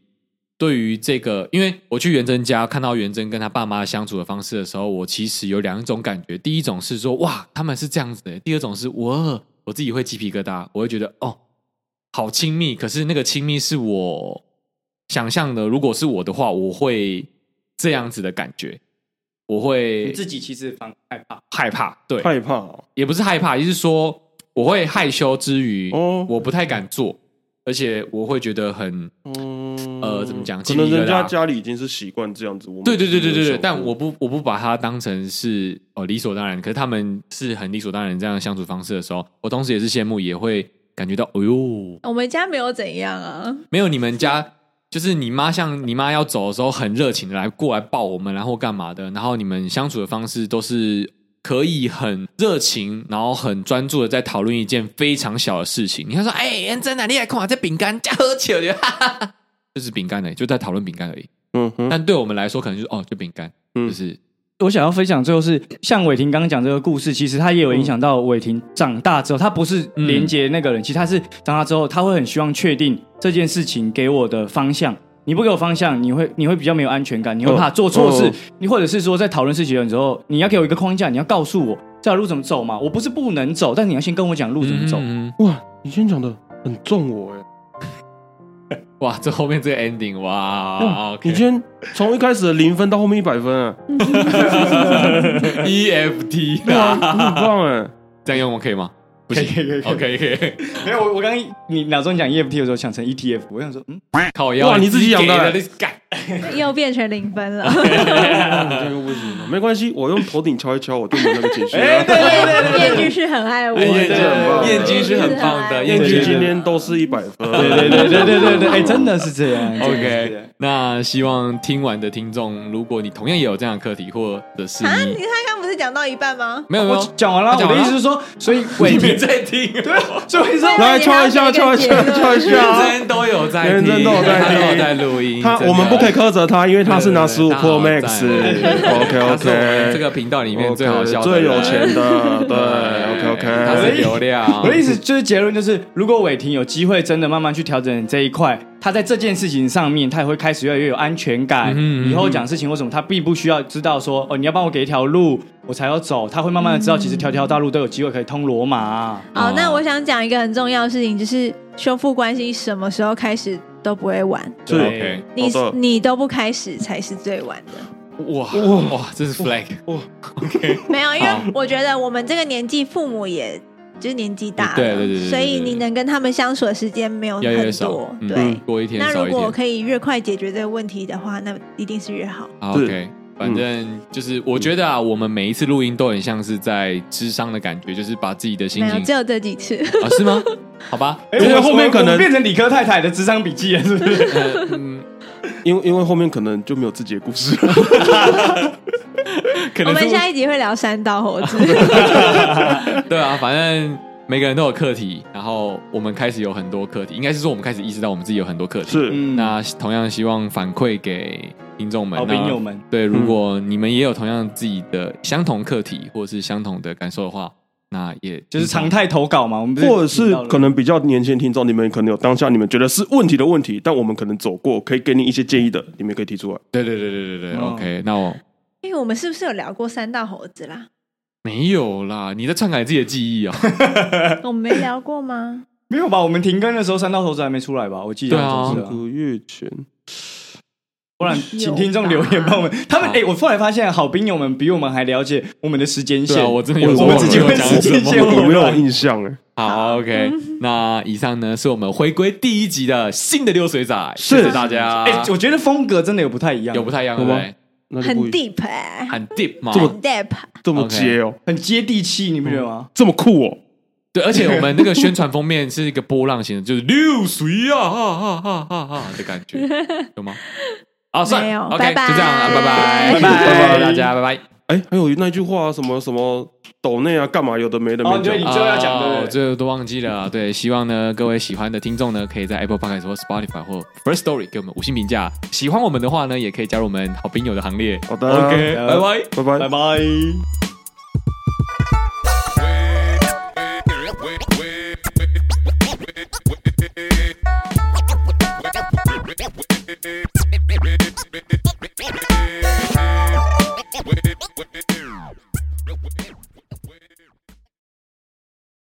对于这个，因为我去元真家看到元真跟他爸妈相处的方式的时候，我其实有两种感觉。第一种是说哇，他们是这样子的；第二种是我我自己会鸡皮疙瘩，我会觉得哦，好亲密。可是那个亲密是我想象的，如果是我的话，我会这样子的感觉，我你会自己其实反害怕，害怕，对，害怕哦。也不是害怕，也就是说我会害羞之余，哦。我不太敢做，而且我会觉得很嗯呃怎么讲可能人家家里已经是习惯这样子。我们对对对对对对，但我不我不把它当成是哦理所当然，可是他们是很理所当然这样的相处方式的时候，我同时也是羡慕，也会感觉到，哎呦，我们家没有怎样啊，没有你们家。就是你妈像你妈要走的时候很热情的来过来抱我们，然后干嘛的？然后你们相处的方式都是可以很热情，然后很专注的在讨论一件非常小的事情。你看说，哎、欸，真的，你来看我这饼干加喝酒的，哈哈哈，就是饼干而已，就在讨论饼干而已。嗯哼，但对我们来说，可能就是哦，就饼干，嗯就是我想要分享最后是，像伟霆刚刚讲这个故事，其实他也有影响到伟霆长大之后，他不是连接那个人，其实他是长大之后，他会很希望确定这件事情给我的方向。你不给我方向，你会你会比较没有安全感，你会怕做错事，哦哦你或者是说在讨论事情的时候，你要给我一个框架，你要告诉我这条路怎么走嘛。我不是不能走，但你要先跟我讲路怎么走。嗯哇，你今天讲的很重我哎。哇，这后面这个 ending，哇你今天从一开始的零分到后面一百分啊，EFT 对啊，啊，你很棒哎。这样用我可以吗？不行。可以可以。可以可以，没有，我我刚刚你脑中讲 EFT 的时候想成 ETF，我想说，嗯，靠腰，哇你自己养的。又变成零分了。你 这个不行了，没关系，我用头顶敲一敲，我就没有那个情绪哎，了。对对对对燕君是很爱我哎燕的，君燕君是很棒的燕君燕君今天都是一百分，对对对对对对对，哎，真的是这样。真的是这样。OK，那希望听完的听众，如果你同样也有这样的课题，或者是啊，你是讲到一半吗？没有没有讲完了，我的意思是说，所以伟你霆在听，对，所以说来敲一下，敲一下，敲一认下。真都有在听，认真都有在听他都有在录音。他我们不可以苛责他，因为他是拿十五 Pro Max。OK OK，这个频道里面最好笑的最有钱的，对，OK OK。他是流量。我的意思就是结论就是，如果伟霆有机会真的慢慢去调整这一块，他在这件事情上面，他也会开始越来越有安全感。嗯哼嗯哼以后讲事情为什么他并不需要知道说哦，你要帮我给一条路，我才要走。他会慢慢的知道，其实条条大路都有机会可以通罗马。好，哦那我想讲一个很重要的事情，就是修复关系什么时候开始都不会晚，是 OK，你你都不开始才是最晚的。哇哇哇，这是 flag。哇，OK 没有，因为我觉得我们这个年纪，父母也就是年纪大了，对对对对对所以你能跟他们相处的时间没有很越越少多，，嗯对。过一天那如果。可以越快解决这个问题的话，那一定是越好。好是 OK，反正就是我觉得啊，我们每一次录音都很像是在智商的感觉，就是把自己的心没有，情只有这几次。啊，是吗？好吧，哎因为后面可能变成理科太太的智商笔记了，是不是？呃嗯，因为因为后面可能就没有自己的故事了。可能是我们下一集会聊三道猴子。对啊，反正每个人都有课题，然后我们开始有很多课题，应该是说我们开始意识到我们自己有很多课题。是，嗯那同样希望反馈给听众们、好朋友们对，如果你们也有同样自己的相同课题或者是相同的感受的话，那也就是常态投稿嘛，我们不或者是到了可能比较年轻的听众，你们可能有当下你们觉得是问题的问题，但我们可能走过，可以给你一些建议的，你们也可以提出来。对对对对对对、哦 o k 那我因为我们是不是有聊过三道猴子啦？没有啦，你在篡改自己的记忆啊？我们没聊过吗？没有吧？我们停更的时候，三道头子还没出来吧？我记得对啊个月前，不然请听众留言帮我们。他们哎，我后来发现，好兵友们比我们还了解我们的时间线。我真的有，我们自己会时间线，我没有印象哎。好，OK，那以上呢是我们回归第一集的新的溜水仔，是谢谢大家。哎，我觉得风格真的有不太一样，有不太一样，对不对？很 deep 哎，很 deep 嘛，这么 deep，这么接哦，很接地气，你不觉得吗？这么酷哦。对，而且我们 那个宣传封面是一个波浪形的，就是六水啊，哈哈哈哈哈的感觉，有吗？啊，算了，OK，就这样了，拜拜，拜拜，大家，拜拜。哎，还有那句话，什么什么抖内啊，干嘛有的没的没你最后要讲的，我最后都忘记了。对，希望呢各位喜欢的听众呢，可以在 Apple Podcast 或 Spotify 或 First Story 给我们五星评价。喜欢我们的话呢，也可以加入我们好朋友的行列。好的，OK，拜拜，拜拜，拜拜。